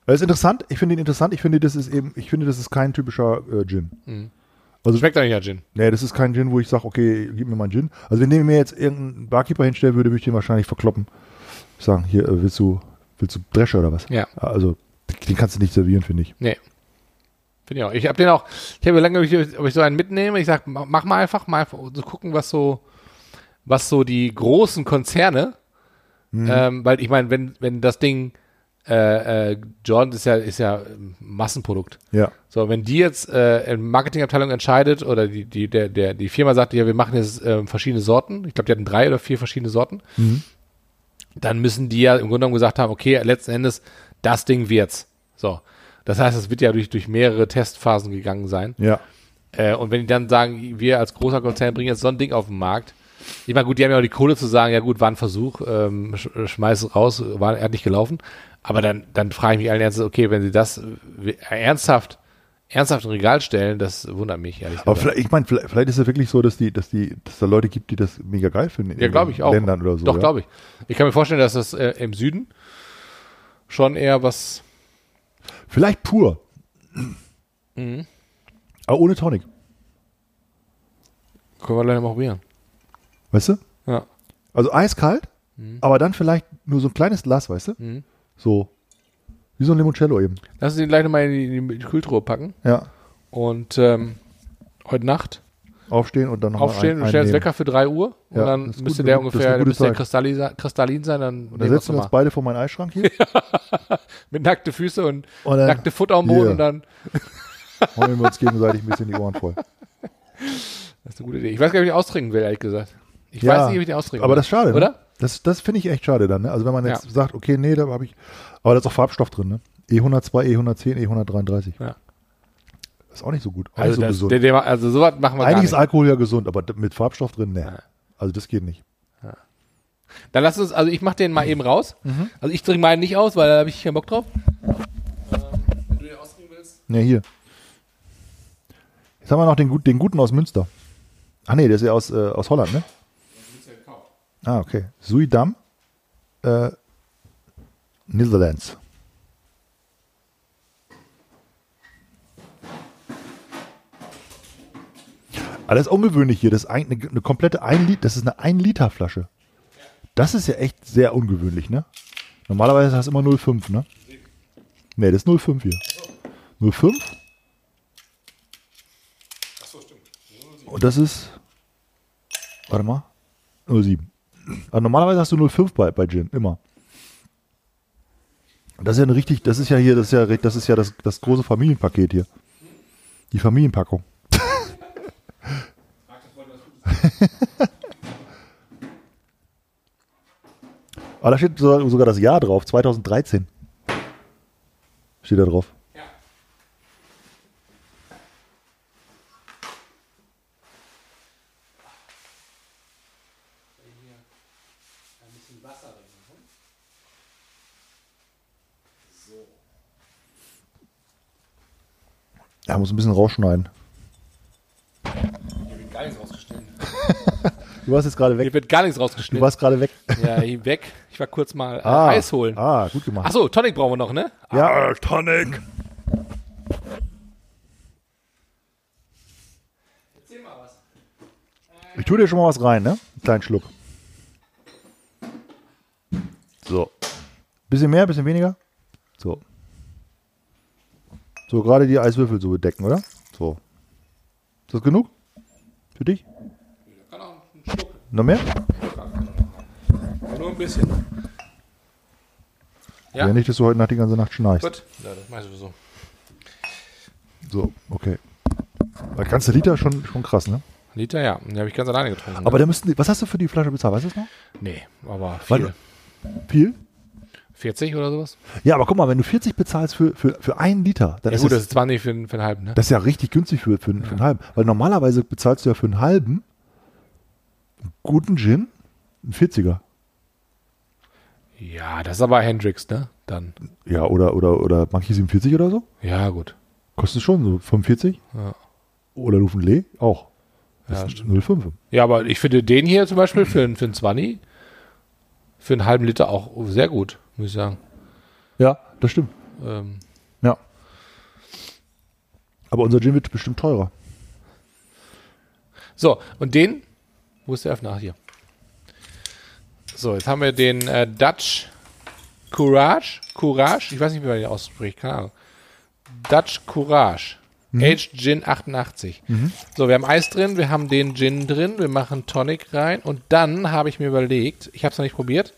Speaker 1: Das ist interessant. Ich finde ihn interessant. Ich finde, das ist eben, ich finde, das ist kein typischer äh, Gin. Also-
Speaker 2: schmeckt nicht nach Gin.
Speaker 1: Nee, das ist kein Gin, wo ich sage, okay, gib mir mal einen Gin. Also wenn ich mir jetzt irgendeinen Barkeeper hinstellen würde, würde ich den wahrscheinlich verkloppen. Sagen, hier, äh, willst du, willst du Drescher oder was?
Speaker 2: Ja.
Speaker 1: Also, den kannst du nicht servieren, finde ich.
Speaker 2: Nee. Finde ich auch. Ich habe den auch, ich habe lange, überlegt, ob ich so einen mitnehme. Ich sag, ma- mach mal einfach, mal einfach so gucken, was so, was so die großen Konzerne, ähm, weil ich meine, wenn, wenn das Ding, äh, äh, Jordan ist ja, ist ja Massenprodukt.
Speaker 1: Ja.
Speaker 2: So, wenn die jetzt äh, in Marketingabteilung entscheidet oder die, die, der, der, die Firma sagt, ja, wir machen jetzt ähm, verschiedene Sorten, ich glaube, die hatten drei oder vier verschiedene Sorten, dann müssen die ja im Grunde genommen gesagt haben, okay, letzten Endes, das Ding wird's. So. Das heißt, es wird ja durch, durch mehrere Testphasen gegangen sein.
Speaker 1: Ja.
Speaker 2: Äh, und wenn die dann sagen, wir als großer Konzern bringen jetzt so ein Ding auf den Markt, ich meine, gut, die haben ja auch die Kohle zu sagen, ja gut, war ein Versuch, ähm, sch schmeiß es raus, war er hat nicht gelaufen. Aber dann, dann frage ich mich allen Ernstes, okay, wenn sie das äh, ernsthaft, ernsthaft im Regal stellen, das wundert mich ehrlich
Speaker 1: Aber
Speaker 2: gesagt.
Speaker 1: ich meine, vielleicht, vielleicht ist es wirklich so, dass die, dass die, dass da Leute gibt, die das mega geil finden. in
Speaker 2: Ja, glaube ich auch.
Speaker 1: Ländern oder so.
Speaker 2: Doch,
Speaker 1: ja.
Speaker 2: glaube ich. Ich kann mir vorstellen, dass das äh, im Süden schon eher was.
Speaker 1: Vielleicht pur.
Speaker 2: Mhm.
Speaker 1: Aber ohne Tonic.
Speaker 2: Können wir leider mal probieren.
Speaker 1: Weißt du?
Speaker 2: Ja.
Speaker 1: Also eiskalt, aber dann vielleicht nur so ein kleines Glas, weißt du?
Speaker 2: Mhm.
Speaker 1: So. Wie so ein Limoncello eben.
Speaker 2: Lass uns den gleich nochmal in die, in die Kühltruhe packen.
Speaker 1: Ja.
Speaker 2: und ähm, heute Nacht
Speaker 1: Aufstehen und dann noch
Speaker 2: aufstehen und stellen
Speaker 1: einnehmen.
Speaker 2: Wecker für 3 Uhr und
Speaker 1: Ja,
Speaker 2: dann müsste
Speaker 1: gut,
Speaker 2: der ungefähr
Speaker 1: gute
Speaker 2: müsste der kristallin, sein- kristallin sein, dann
Speaker 1: Und dann setzen wir uns beide vor meinen Eisschrank hier
Speaker 2: Mit nackte Füße und
Speaker 1: und dann
Speaker 2: nackte Futter am Boden
Speaker 1: hier.
Speaker 2: und dann.
Speaker 1: hauen wir uns gegenseitig ein bisschen die Ohren voll.
Speaker 2: Das ist eine gute Idee. Ich weiß gar nicht, ob ich austrinken will, ehrlich gesagt. Ich
Speaker 1: Ja,
Speaker 2: weiß nicht, ob ich den austrinken
Speaker 1: Aber
Speaker 2: will.
Speaker 1: das ist schade, ne?
Speaker 2: Oder?
Speaker 1: Das, das finde ich echt schade dann, ne? Also wenn man jetzt
Speaker 2: Ja.
Speaker 1: sagt, okay, nee, da habe ich. Aber da ist auch Farbstoff drin, ne? E102, E110, E133.
Speaker 2: Ja.
Speaker 1: Das ist auch nicht so gut.
Speaker 2: Also,
Speaker 1: so
Speaker 2: das,
Speaker 1: gesund.
Speaker 2: der, der, also sowas machen wir
Speaker 1: Eigentlich ist. Alkohol ja gesund, aber mit Farbstoff drin, ne.
Speaker 2: Ja.
Speaker 1: Also das geht nicht.
Speaker 2: Dann lass uns, also ich mach den mal eben raus.
Speaker 1: Mhm.
Speaker 2: Also ich trinke meinen nicht aus, weil da habe ich keinen Bock drauf. Ähm, wenn du den austrinken willst.
Speaker 1: Ne, hier. Jetzt haben wir noch den, den guten aus Münster. Ach nee, der ist ja aus, äh, aus Holland, ne? Ah, okay. Suidam, äh, Netherlands. Ist ungewöhnlich hier. Das ist ein, eine, eine komplette 1 Liter, das ist eine 1 Liter Flasche. Das ist ja echt sehr ungewöhnlich, ne? Normalerweise hast du immer 0,5, ne? Ne, das ist 0,5 hier. 0,5. Und das ist, warte mal, 0,7. Also normalerweise hast du 0,5 bei, bei Gin, immer. Das ist ja eine richtig, das ist ja hier, das ist ja, das ist ja das, das große Familienpaket hier. Die Familienpackung. Aber da steht so- sogar das Jahr drauf, 2013. Steht da drauf.
Speaker 2: Ja,
Speaker 1: muss ein bisschen rausschneiden.
Speaker 2: Hier wird gar nichts rausgeschnitten.
Speaker 1: Du warst jetzt gerade weg.
Speaker 2: Hier wird gar nichts
Speaker 1: Du
Speaker 2: rausgeschnitten.
Speaker 1: warst gerade weg.
Speaker 2: Ja, hier weg. Ich war kurz mal äh, Eis holen.
Speaker 1: Ah, gut gemacht.
Speaker 2: Achso, Tonic brauchen wir noch, ne?
Speaker 1: Ja, Tonic.
Speaker 2: Erzähl mal was.
Speaker 1: Ich tue dir schon mal was rein, ne? Einen kleinen Schluck. So. Bisschen mehr, bisschen weniger? So. So, gerade die Eiswürfel so bedecken, oder? So. Ist das genug? Für dich?
Speaker 2: Kann auch einen Schluck.
Speaker 1: Noch mehr?
Speaker 2: Nur ein bisschen. Ja,
Speaker 1: Ja, nicht, dass du heute Nacht die ganze Nacht schnarchst.
Speaker 2: gut. Ja, das mach ich sowieso.
Speaker 1: So, okay. Ein ganzer Liter schon, schon krass, ne?
Speaker 2: Liter, ja. Den habe ich ganz alleine getrunken.
Speaker 1: Aber
Speaker 2: ne?
Speaker 1: da müssten die, was hast du für die Flasche bezahlt? Weißt du das noch?
Speaker 2: Nee, aber
Speaker 1: Weil-
Speaker 2: viel.
Speaker 1: Viel?
Speaker 2: 40 oder sowas?
Speaker 1: Ja, aber guck mal, wenn du 40 bezahlst für, für, für einen Liter, dann
Speaker 2: Ja
Speaker 1: ist
Speaker 2: gut,
Speaker 1: das,
Speaker 2: das ist 20 für, einen- für einen halben, ne?
Speaker 1: Das ist ja richtig günstig für, für, für einen halben. Weil normalerweise bezahlst du ja für einen halben einen guten Gin einen 40er.
Speaker 2: Ja, das ist aber Hendrix, ne? Dann.
Speaker 1: Ja, oder, oder, oder Monkey 47 oder so.
Speaker 2: Ja, gut.
Speaker 1: Kostet schon so 45.
Speaker 2: Ja.
Speaker 1: Oder Louvenlee auch. Das
Speaker 2: Ja, stimmt.
Speaker 1: 0,5.
Speaker 2: Ja, aber ich finde den hier zum Beispiel für, einen- für einen 20, für einen halben Liter auch sehr gut, muss ich sagen.
Speaker 1: Ja, das stimmt.
Speaker 2: Ähm,
Speaker 1: Ja. Aber unser Gin wird bestimmt teurer.
Speaker 2: so, und den, wo ist der Öffner? Hier. So, jetzt haben wir den äh, Dutch Courage. Courage, ich weiß nicht, wie man den ausspricht, keine Ahnung. Dutch Courage. Aged Gin 88. So, wir haben Eis drin, wir haben den Gin drin, wir machen Tonic rein und dann habe ich mir überlegt, ich habe es noch nicht probiert,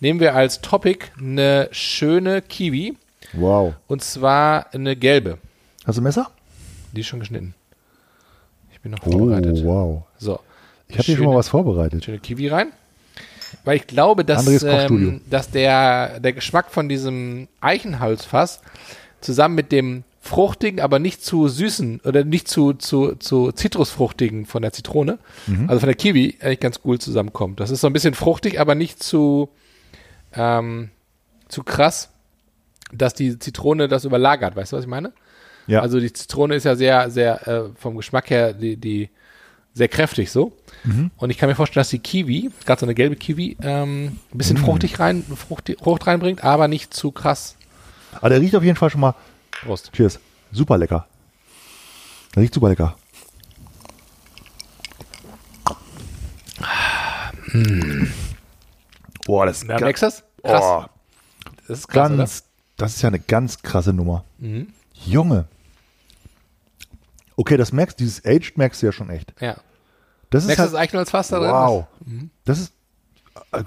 Speaker 2: nehmen wir als Topic eine schöne Kiwi
Speaker 1: Wow.
Speaker 2: und zwar eine gelbe.
Speaker 1: Hast du ein Messer?
Speaker 2: Die ist schon geschnitten. Ich bin noch
Speaker 1: Oh,
Speaker 2: vorbereitet.
Speaker 1: wow.
Speaker 2: So.
Speaker 1: Ich habe hier schon mal was vorbereitet.
Speaker 2: schöne Kiwi rein. Weil ich glaube, dass, ähm, dass der, der Geschmack von diesem Eichenholzfass zusammen mit dem fruchtigen, aber nicht zu süßen oder nicht zu, zu, zu zitrusfruchtigen von der Zitrone, also von der Kiwi, eigentlich ganz cool zusammenkommt. Das ist so ein bisschen fruchtig, aber nicht zu, ähm, zu krass, dass die Zitrone das überlagert. Weißt du, was ich meine?
Speaker 1: Ja.
Speaker 2: Also die Zitrone ist ja sehr, sehr äh, vom Geschmack her die, die sehr kräftig so. Und ich kann mir vorstellen, dass die Kiwi, gerade so eine gelbe Kiwi, ähm, ein bisschen fruchtig rein, Frucht, Frucht reinbringt, aber nicht zu krass.
Speaker 1: Aber der riecht auf jeden Fall schon mal.
Speaker 2: Prost.
Speaker 1: Cheers. Super lecker. Der riecht super lecker. Boah, das ist
Speaker 2: Ja,
Speaker 1: ga-
Speaker 2: merkst du das? Krass.
Speaker 1: Oh,
Speaker 2: Das ist krass,
Speaker 1: ganz, das ist ja eine ganz krasse Nummer.
Speaker 2: Mhm.
Speaker 1: Junge. Okay, das merkst dieses Aged merkst du ja schon echt.
Speaker 2: oder? Ja.
Speaker 1: Das ist
Speaker 2: Merkst du
Speaker 1: halt,
Speaker 2: das Eichenholzfass da drin?
Speaker 1: wow.
Speaker 2: Mhm.
Speaker 1: Das ist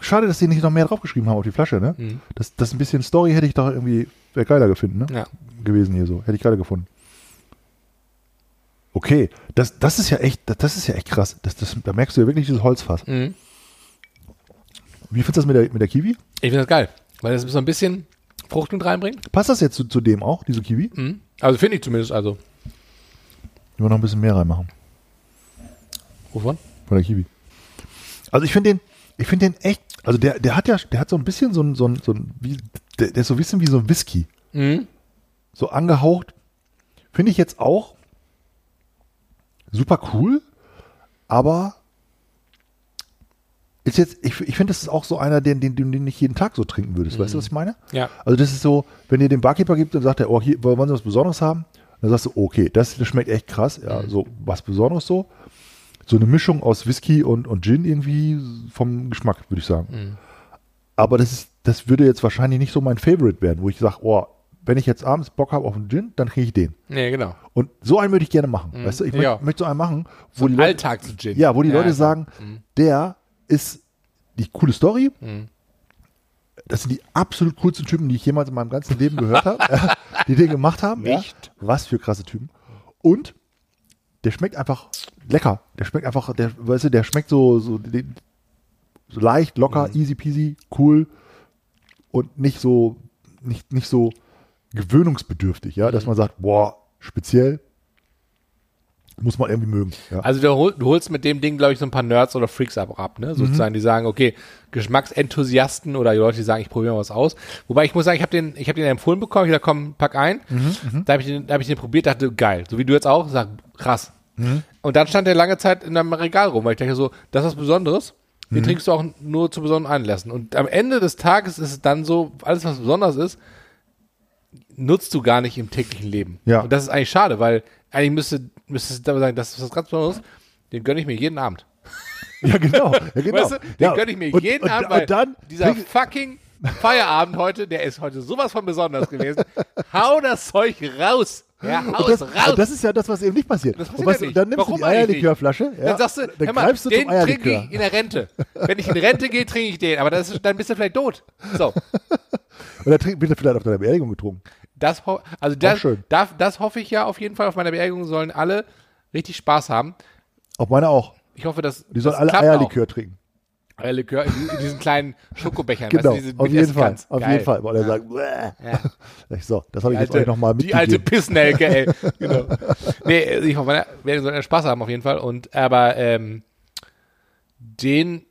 Speaker 1: schade, dass die nicht noch mehr draufgeschrieben haben auf die Flasche, ne?
Speaker 2: Mhm.
Speaker 1: Das, das ein bisschen Story hätte ich doch irgendwie wäre geiler gefunden, ne?
Speaker 2: Ja.
Speaker 1: Gewesen hier so. Hätte ich gerade gefunden. Okay, das, das ist ja echt, das, das ist ja echt krass. Das, das, da merkst du ja wirklich dieses Holzfass.
Speaker 2: Mhm.
Speaker 1: Wie findest du das mit der, mit der Kiwi?
Speaker 2: Ich finde das geil, weil das so ein bisschen Frucht mit reinbringt.
Speaker 1: Passt das jetzt zu, zu dem auch, diese Kiwi?
Speaker 2: Mhm. Also finde ich zumindest, also.
Speaker 1: Wir noch ein bisschen mehr reinmachen
Speaker 2: Wovon?
Speaker 1: von der Kiwi. Also ich finde den, ich finde den echt, also der, der hat ja, der hat so ein bisschen so ein, so ein, so ein wie, der, der ist so ein bisschen wie so ein Whisky.
Speaker 2: Mhm.
Speaker 1: So angehaucht. Finde ich jetzt auch super cool, aber ist jetzt, ich, ich finde, das ist auch so einer, den, den, den du nicht jeden Tag so trinken würdest. Weißt du, was ich meine?
Speaker 2: Ja.
Speaker 1: Also das ist so, wenn ihr den Barkeeper gibt, dann sagt er, oh, hier wollen Sie was Besonderes haben? Dann sagst du, okay, das, das schmeckt echt krass. Ja,
Speaker 2: Mhm.
Speaker 1: so was Besonderes so. So eine Mischung aus Whisky und, und Gin irgendwie vom Geschmack, würde ich sagen.
Speaker 2: Mhm.
Speaker 1: Aber das ist, das würde jetzt wahrscheinlich nicht so mein Favorite werden, wo ich sage, oh, wenn ich jetzt abends Bock habe auf einen Gin, dann kriege ich den.
Speaker 2: Nee, genau.
Speaker 1: Und so einen würde ich gerne machen. Weißt du, ich
Speaker 2: Ja.
Speaker 1: möchte so einen machen, wo
Speaker 2: So
Speaker 1: die Leute,
Speaker 2: Alltag zu Gin.
Speaker 1: ja, wo die Leute
Speaker 2: klar.
Speaker 1: sagen,
Speaker 2: Mhm.
Speaker 1: der ist die coole Story.
Speaker 2: Mhm.
Speaker 1: Das sind die absolut coolsten Typen, die ich jemals in meinem ganzen Leben gehört habe, ja, die den gemacht haben.
Speaker 2: Nicht?
Speaker 1: Ja. Was für krasse Typen. Und der schmeckt einfach lecker. Der schmeckt einfach, der, weißt du, der schmeckt so, so, so leicht, locker,
Speaker 2: Mhm.
Speaker 1: easy peasy, cool und nicht so, nicht, nicht so gewöhnungsbedürftig, ja,
Speaker 2: Mhm.
Speaker 1: dass man sagt, boah, speziell muss man irgendwie mögen. Ja.
Speaker 2: Also du, hol, du holst mit dem Ding, glaube ich, so ein paar Nerds oder Freaks ab, ab ne? Sozusagen, die sagen, okay, Geschmacksenthusiasten oder die Leute, die sagen, ich probiere mal was aus. Wobei ich muss sagen, ich habe den, ich habe den empfohlen bekommen, ich dachte, komm, pack ein. Da habe ich, den- da hab ich den probiert, dachte, geil. So wie du jetzt auch, sag, krass. Und dann stand der lange Zeit in einem Regal rum, weil ich dachte so, das ist was Besonderes. Den trinkst du auch nur zu besonderen Anlässen. Und am Ende des Tages ist es dann so, alles was besonders ist, nutzt du gar nicht im täglichen Leben.
Speaker 1: Ja.
Speaker 2: Und das ist eigentlich schade, weil eigentlich müsste, müsste es dabei sagen, das ist was ganz Besonderes, den gönne ich mir jeden Abend.
Speaker 1: Ja, genau. Ja, genau.
Speaker 2: Weißt du, den
Speaker 1: ja.
Speaker 2: gönne ich mir
Speaker 1: und,
Speaker 2: jeden
Speaker 1: und,
Speaker 2: Abend, weil
Speaker 1: und dann
Speaker 2: dieser fucking Feierabend heute, der ist heute sowas von besonders gewesen. Hau das Zeug raus. Ja, hau
Speaker 1: das,
Speaker 2: es raus.
Speaker 1: das ist ja das, was eben nicht passiert.
Speaker 2: Passiert
Speaker 1: weißt,
Speaker 2: ja nicht.
Speaker 1: dann nimmst
Speaker 2: Warum
Speaker 1: du die? Eierlikörflasche, ja,
Speaker 2: dann sagst du,
Speaker 1: dann
Speaker 2: mal,
Speaker 1: greifst du
Speaker 2: den trinke ich in der Rente. Wenn ich in Rente gehe, trinke ich den. Aber ist, dann bist du vielleicht tot. So,
Speaker 1: Und dann trink, bitte vielleicht auf deiner Beerdigung getrunken.
Speaker 2: das, also das,
Speaker 1: schön.
Speaker 2: das, das hoffe ich ja auf jeden Fall. Auf meiner Beerdigung sollen alle richtig Spaß haben.
Speaker 1: Auch meine auch.
Speaker 2: Ich hoffe, dass
Speaker 1: Die sollen alle Eierlikör trinken.
Speaker 2: Auch. Eierlikör in, in diesen kleinen Schokobechern.
Speaker 1: Genau,
Speaker 2: weißt du,
Speaker 1: auf jeden Fall.
Speaker 2: kannst.
Speaker 1: Auf
Speaker 2: Geil.
Speaker 1: jeden Fall. Weil er sagt.
Speaker 2: Ja.
Speaker 1: Sag ich, so, das habe ich
Speaker 2: Die
Speaker 1: jetzt euch nochmal
Speaker 2: die alte
Speaker 1: mitgegeben.
Speaker 2: Pissnelke, ey. genau. Nee, ich hoffe, wir werden sollen Spaß haben auf jeden Fall. Und aber ähm, den,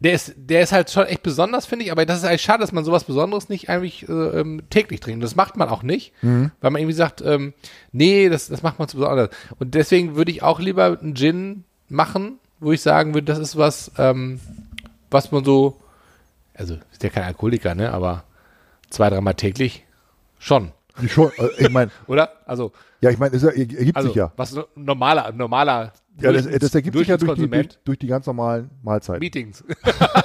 Speaker 2: der ist, der ist halt schon echt besonders, finde ich. Aber das ist eigentlich schade, dass man sowas Besonderes nicht eigentlich äh, ähm, täglich trinkt. Das macht man auch nicht,
Speaker 1: Mhm.
Speaker 2: weil man irgendwie sagt, ähm, nee, das, das macht man zu besonders. Und deswegen würde ich auch lieber einen Gin machen, wo ich sagen würde, das ist was, ähm, was man so, also ist ja kein Alkoholiker, ne? Aber zwei, dreimal täglich schon.
Speaker 1: Schon, äh, ich meine,
Speaker 2: Oder? Also,
Speaker 1: ja, ich meine, es ergibt
Speaker 2: also
Speaker 1: sich ja.
Speaker 2: was no- normaler, normaler
Speaker 1: Ja, das, das ergibt sich ja durch die, durch, durch die ganz normalen Mahlzeiten.
Speaker 2: Meetings.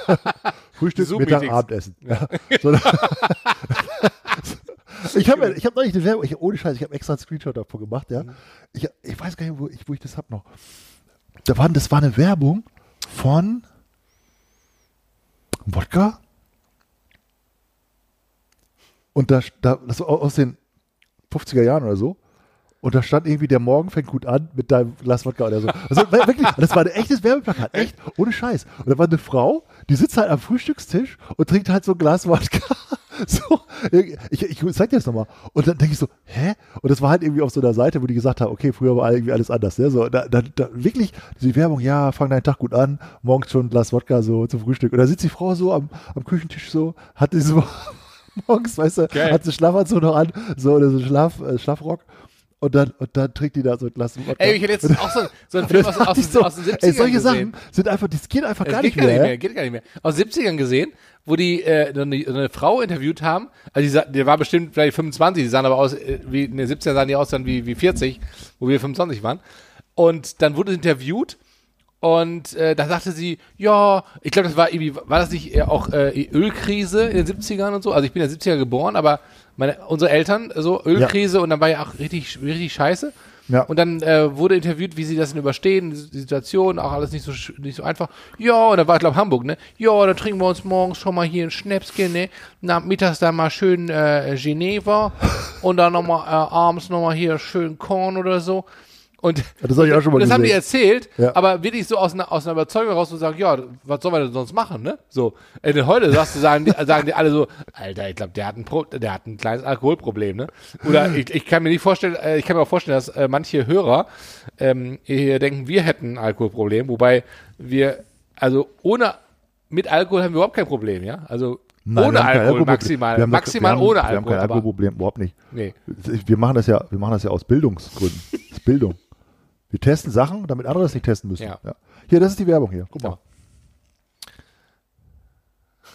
Speaker 1: Frühstück. Mittag, Abendessen. Ja. So, ich habe ich hab neulich eine Werbung, ich, ohne Scheiß, ich habe extra einen Screenshot davon gemacht, ja. Ich, ich weiß gar nicht, wo ich, wo ich das hab noch. Da war, das war eine Werbung von Wodka. Und da, da das war aus den 50er Jahren oder so. Und da stand irgendwie, der Morgen fängt gut an mit deinem Glas Wodka oder so. Also wirklich, das war ein echtes Werbeplakat, echt, ohne Scheiß. Und da war eine Frau, die sitzt halt am Frühstückstisch und trinkt halt so ein Glas Wodka So, ich, ich zeig dir das nochmal. Und dann denke ich so, hä? Und das war halt irgendwie auf so einer Seite, wo die gesagt haben, okay, früher war irgendwie alles anders. Ne? So, da, da, da, wirklich, diese Werbung, ja, fang deinen Tag gut an, morgens schon ein Glas Wodka so zum Frühstück. Und da sitzt die Frau so am, am Küchentisch so, hat diese morgens, weißt du,
Speaker 2: Geil.
Speaker 1: hat sie Schlafanzug noch an, so, oder so einen Schlaf, äh, Schlafrock. Und dann, und dann trägt die da so ein Glas Wodka.
Speaker 2: Ey, ich hätte jetzt auch so, so einen Film aus, aus,
Speaker 1: so,
Speaker 2: aus den 70ern
Speaker 1: ey, solche
Speaker 2: gesehen.
Speaker 1: Sachen sind einfach, das geht einfach
Speaker 2: Es
Speaker 1: gar
Speaker 2: geht
Speaker 1: nicht mehr. ja?
Speaker 2: geht gar nicht mehr. Aus den 70ern gesehen, wo die äh, eine, eine Frau interviewt haben, also die, die war bestimmt vielleicht 25, die sahen aber aus, äh, wie in den 70ern sahen die aus dann wie, wie 40, wo wir 25 waren. Und dann wurde sie interviewt und äh, da sagte sie, ja, ich glaube, das war irgendwie, war das nicht auch äh, Ölkrise in den 70ern und so? Also ich bin in den 70er geboren, aber meine, unsere Eltern, so Ölkrise und dann war ja auch richtig, richtig scheiße.
Speaker 1: Ja.
Speaker 2: Und dann äh, wurde interviewt, wie sie das denn überstehen, die Situation, auch alles nicht so nicht so einfach. Ja, und dann war, glaube Hamburg, ne? Ja, dann trinken wir uns morgens schon mal hier ein Schnäpschen, ne? Nachmittags dann mal schön äh, Geneva und dann nochmal äh, abends nochmal hier schön Korn oder so. Und
Speaker 1: Das habe ich auch schon mal
Speaker 2: das haben die erzählt,
Speaker 1: Ja.
Speaker 2: aber wirklich so aus einer, aus einer Überzeugung raus zu sagen, ja, was sollen wir denn sonst machen, ne? So, äh, denn heute sagst du, sagen die, sagen die alle so, Alter, ich glaube, der hat ein Pro, der hat ein kleines Alkoholproblem, ne? Oder ich, ich kann mir nicht vorstellen, äh, ich kann mir auch vorstellen, dass äh, manche Hörer ähm, hier denken, wir hätten ein Alkoholproblem, wobei wir, also ohne, mit Alkohol haben wir überhaupt kein Problem, ja? Also
Speaker 1: Nein,
Speaker 2: ohne Alkohol
Speaker 1: Alkoholproblem.
Speaker 2: maximal,
Speaker 1: Wir haben
Speaker 2: maximal
Speaker 1: haben,
Speaker 2: ohne
Speaker 1: Wir haben
Speaker 2: Alkohol.
Speaker 1: kein Alkoholproblem, überhaupt nicht.
Speaker 2: nee.
Speaker 1: Wir machen das ja, wir machen das ja aus Bildungsgründen. Das ist Bildung. Wir testen Sachen, damit andere das nicht testen müssen.
Speaker 2: Ja.
Speaker 1: Hier, das ist die Werbung hier. Guck mal.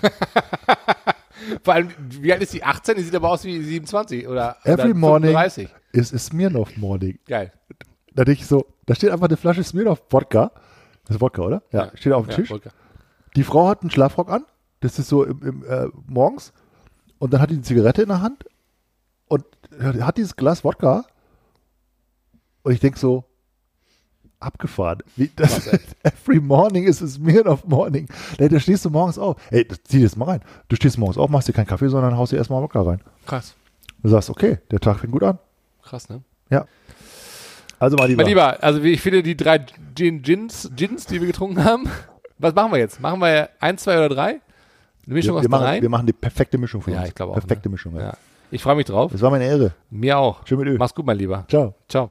Speaker 2: Vor allem, wie alt ist die? 18? Die sieht aber aus wie 27 oder,
Speaker 1: Every
Speaker 2: oder
Speaker 1: morning
Speaker 2: 35.
Speaker 1: is a Smirnoff morning.
Speaker 2: Geil.
Speaker 1: Da denke ich so, da steht einfach eine Flasche Smirnoff Wodka. Das ist Wodka, oder? Ja. Steht auf dem
Speaker 2: Ja,
Speaker 1: Tisch.
Speaker 2: Volker.
Speaker 1: Die Frau hat einen Schlafrock an. Das ist so im, im, äh, morgens. Und dann hat die eine Zigarette in der Hand und hat dieses Glas Wodka. Und ich denke so, abgefahren. Wie, das, every morning is a Smirnoff morning. Ey, da stehst du morgens auf. Ey, zieh das mal rein. Du stehst morgens auf, machst dir keinen Kaffee, sondern haust dir erstmal Wodka rein.
Speaker 2: Krass.
Speaker 1: Du sagst, okay, der Tag fängt gut an.
Speaker 2: Krass, ne?
Speaker 1: Ja. Also mal lieber.
Speaker 2: Mein Lieber, also ich finde, die drei Gin, Gins, Gins, die wir getrunken haben, was machen wir jetzt? Machen wir eins, zwei oder drei? Eine Mischung
Speaker 1: wir,
Speaker 2: aus
Speaker 1: wir, machen,
Speaker 2: drei?
Speaker 1: wir machen die perfekte Mischung für
Speaker 2: Ja,
Speaker 1: uns.
Speaker 2: ich glaube auch,
Speaker 1: Perfekte
Speaker 2: ne?
Speaker 1: Mischung. Ja.
Speaker 2: ja. Ich freue mich drauf.
Speaker 1: Das war meine Ehre.
Speaker 2: Mir auch.
Speaker 1: Schön mit Ö.
Speaker 2: Mach's gut, mein Lieber.
Speaker 1: Ciao.
Speaker 2: Ciao.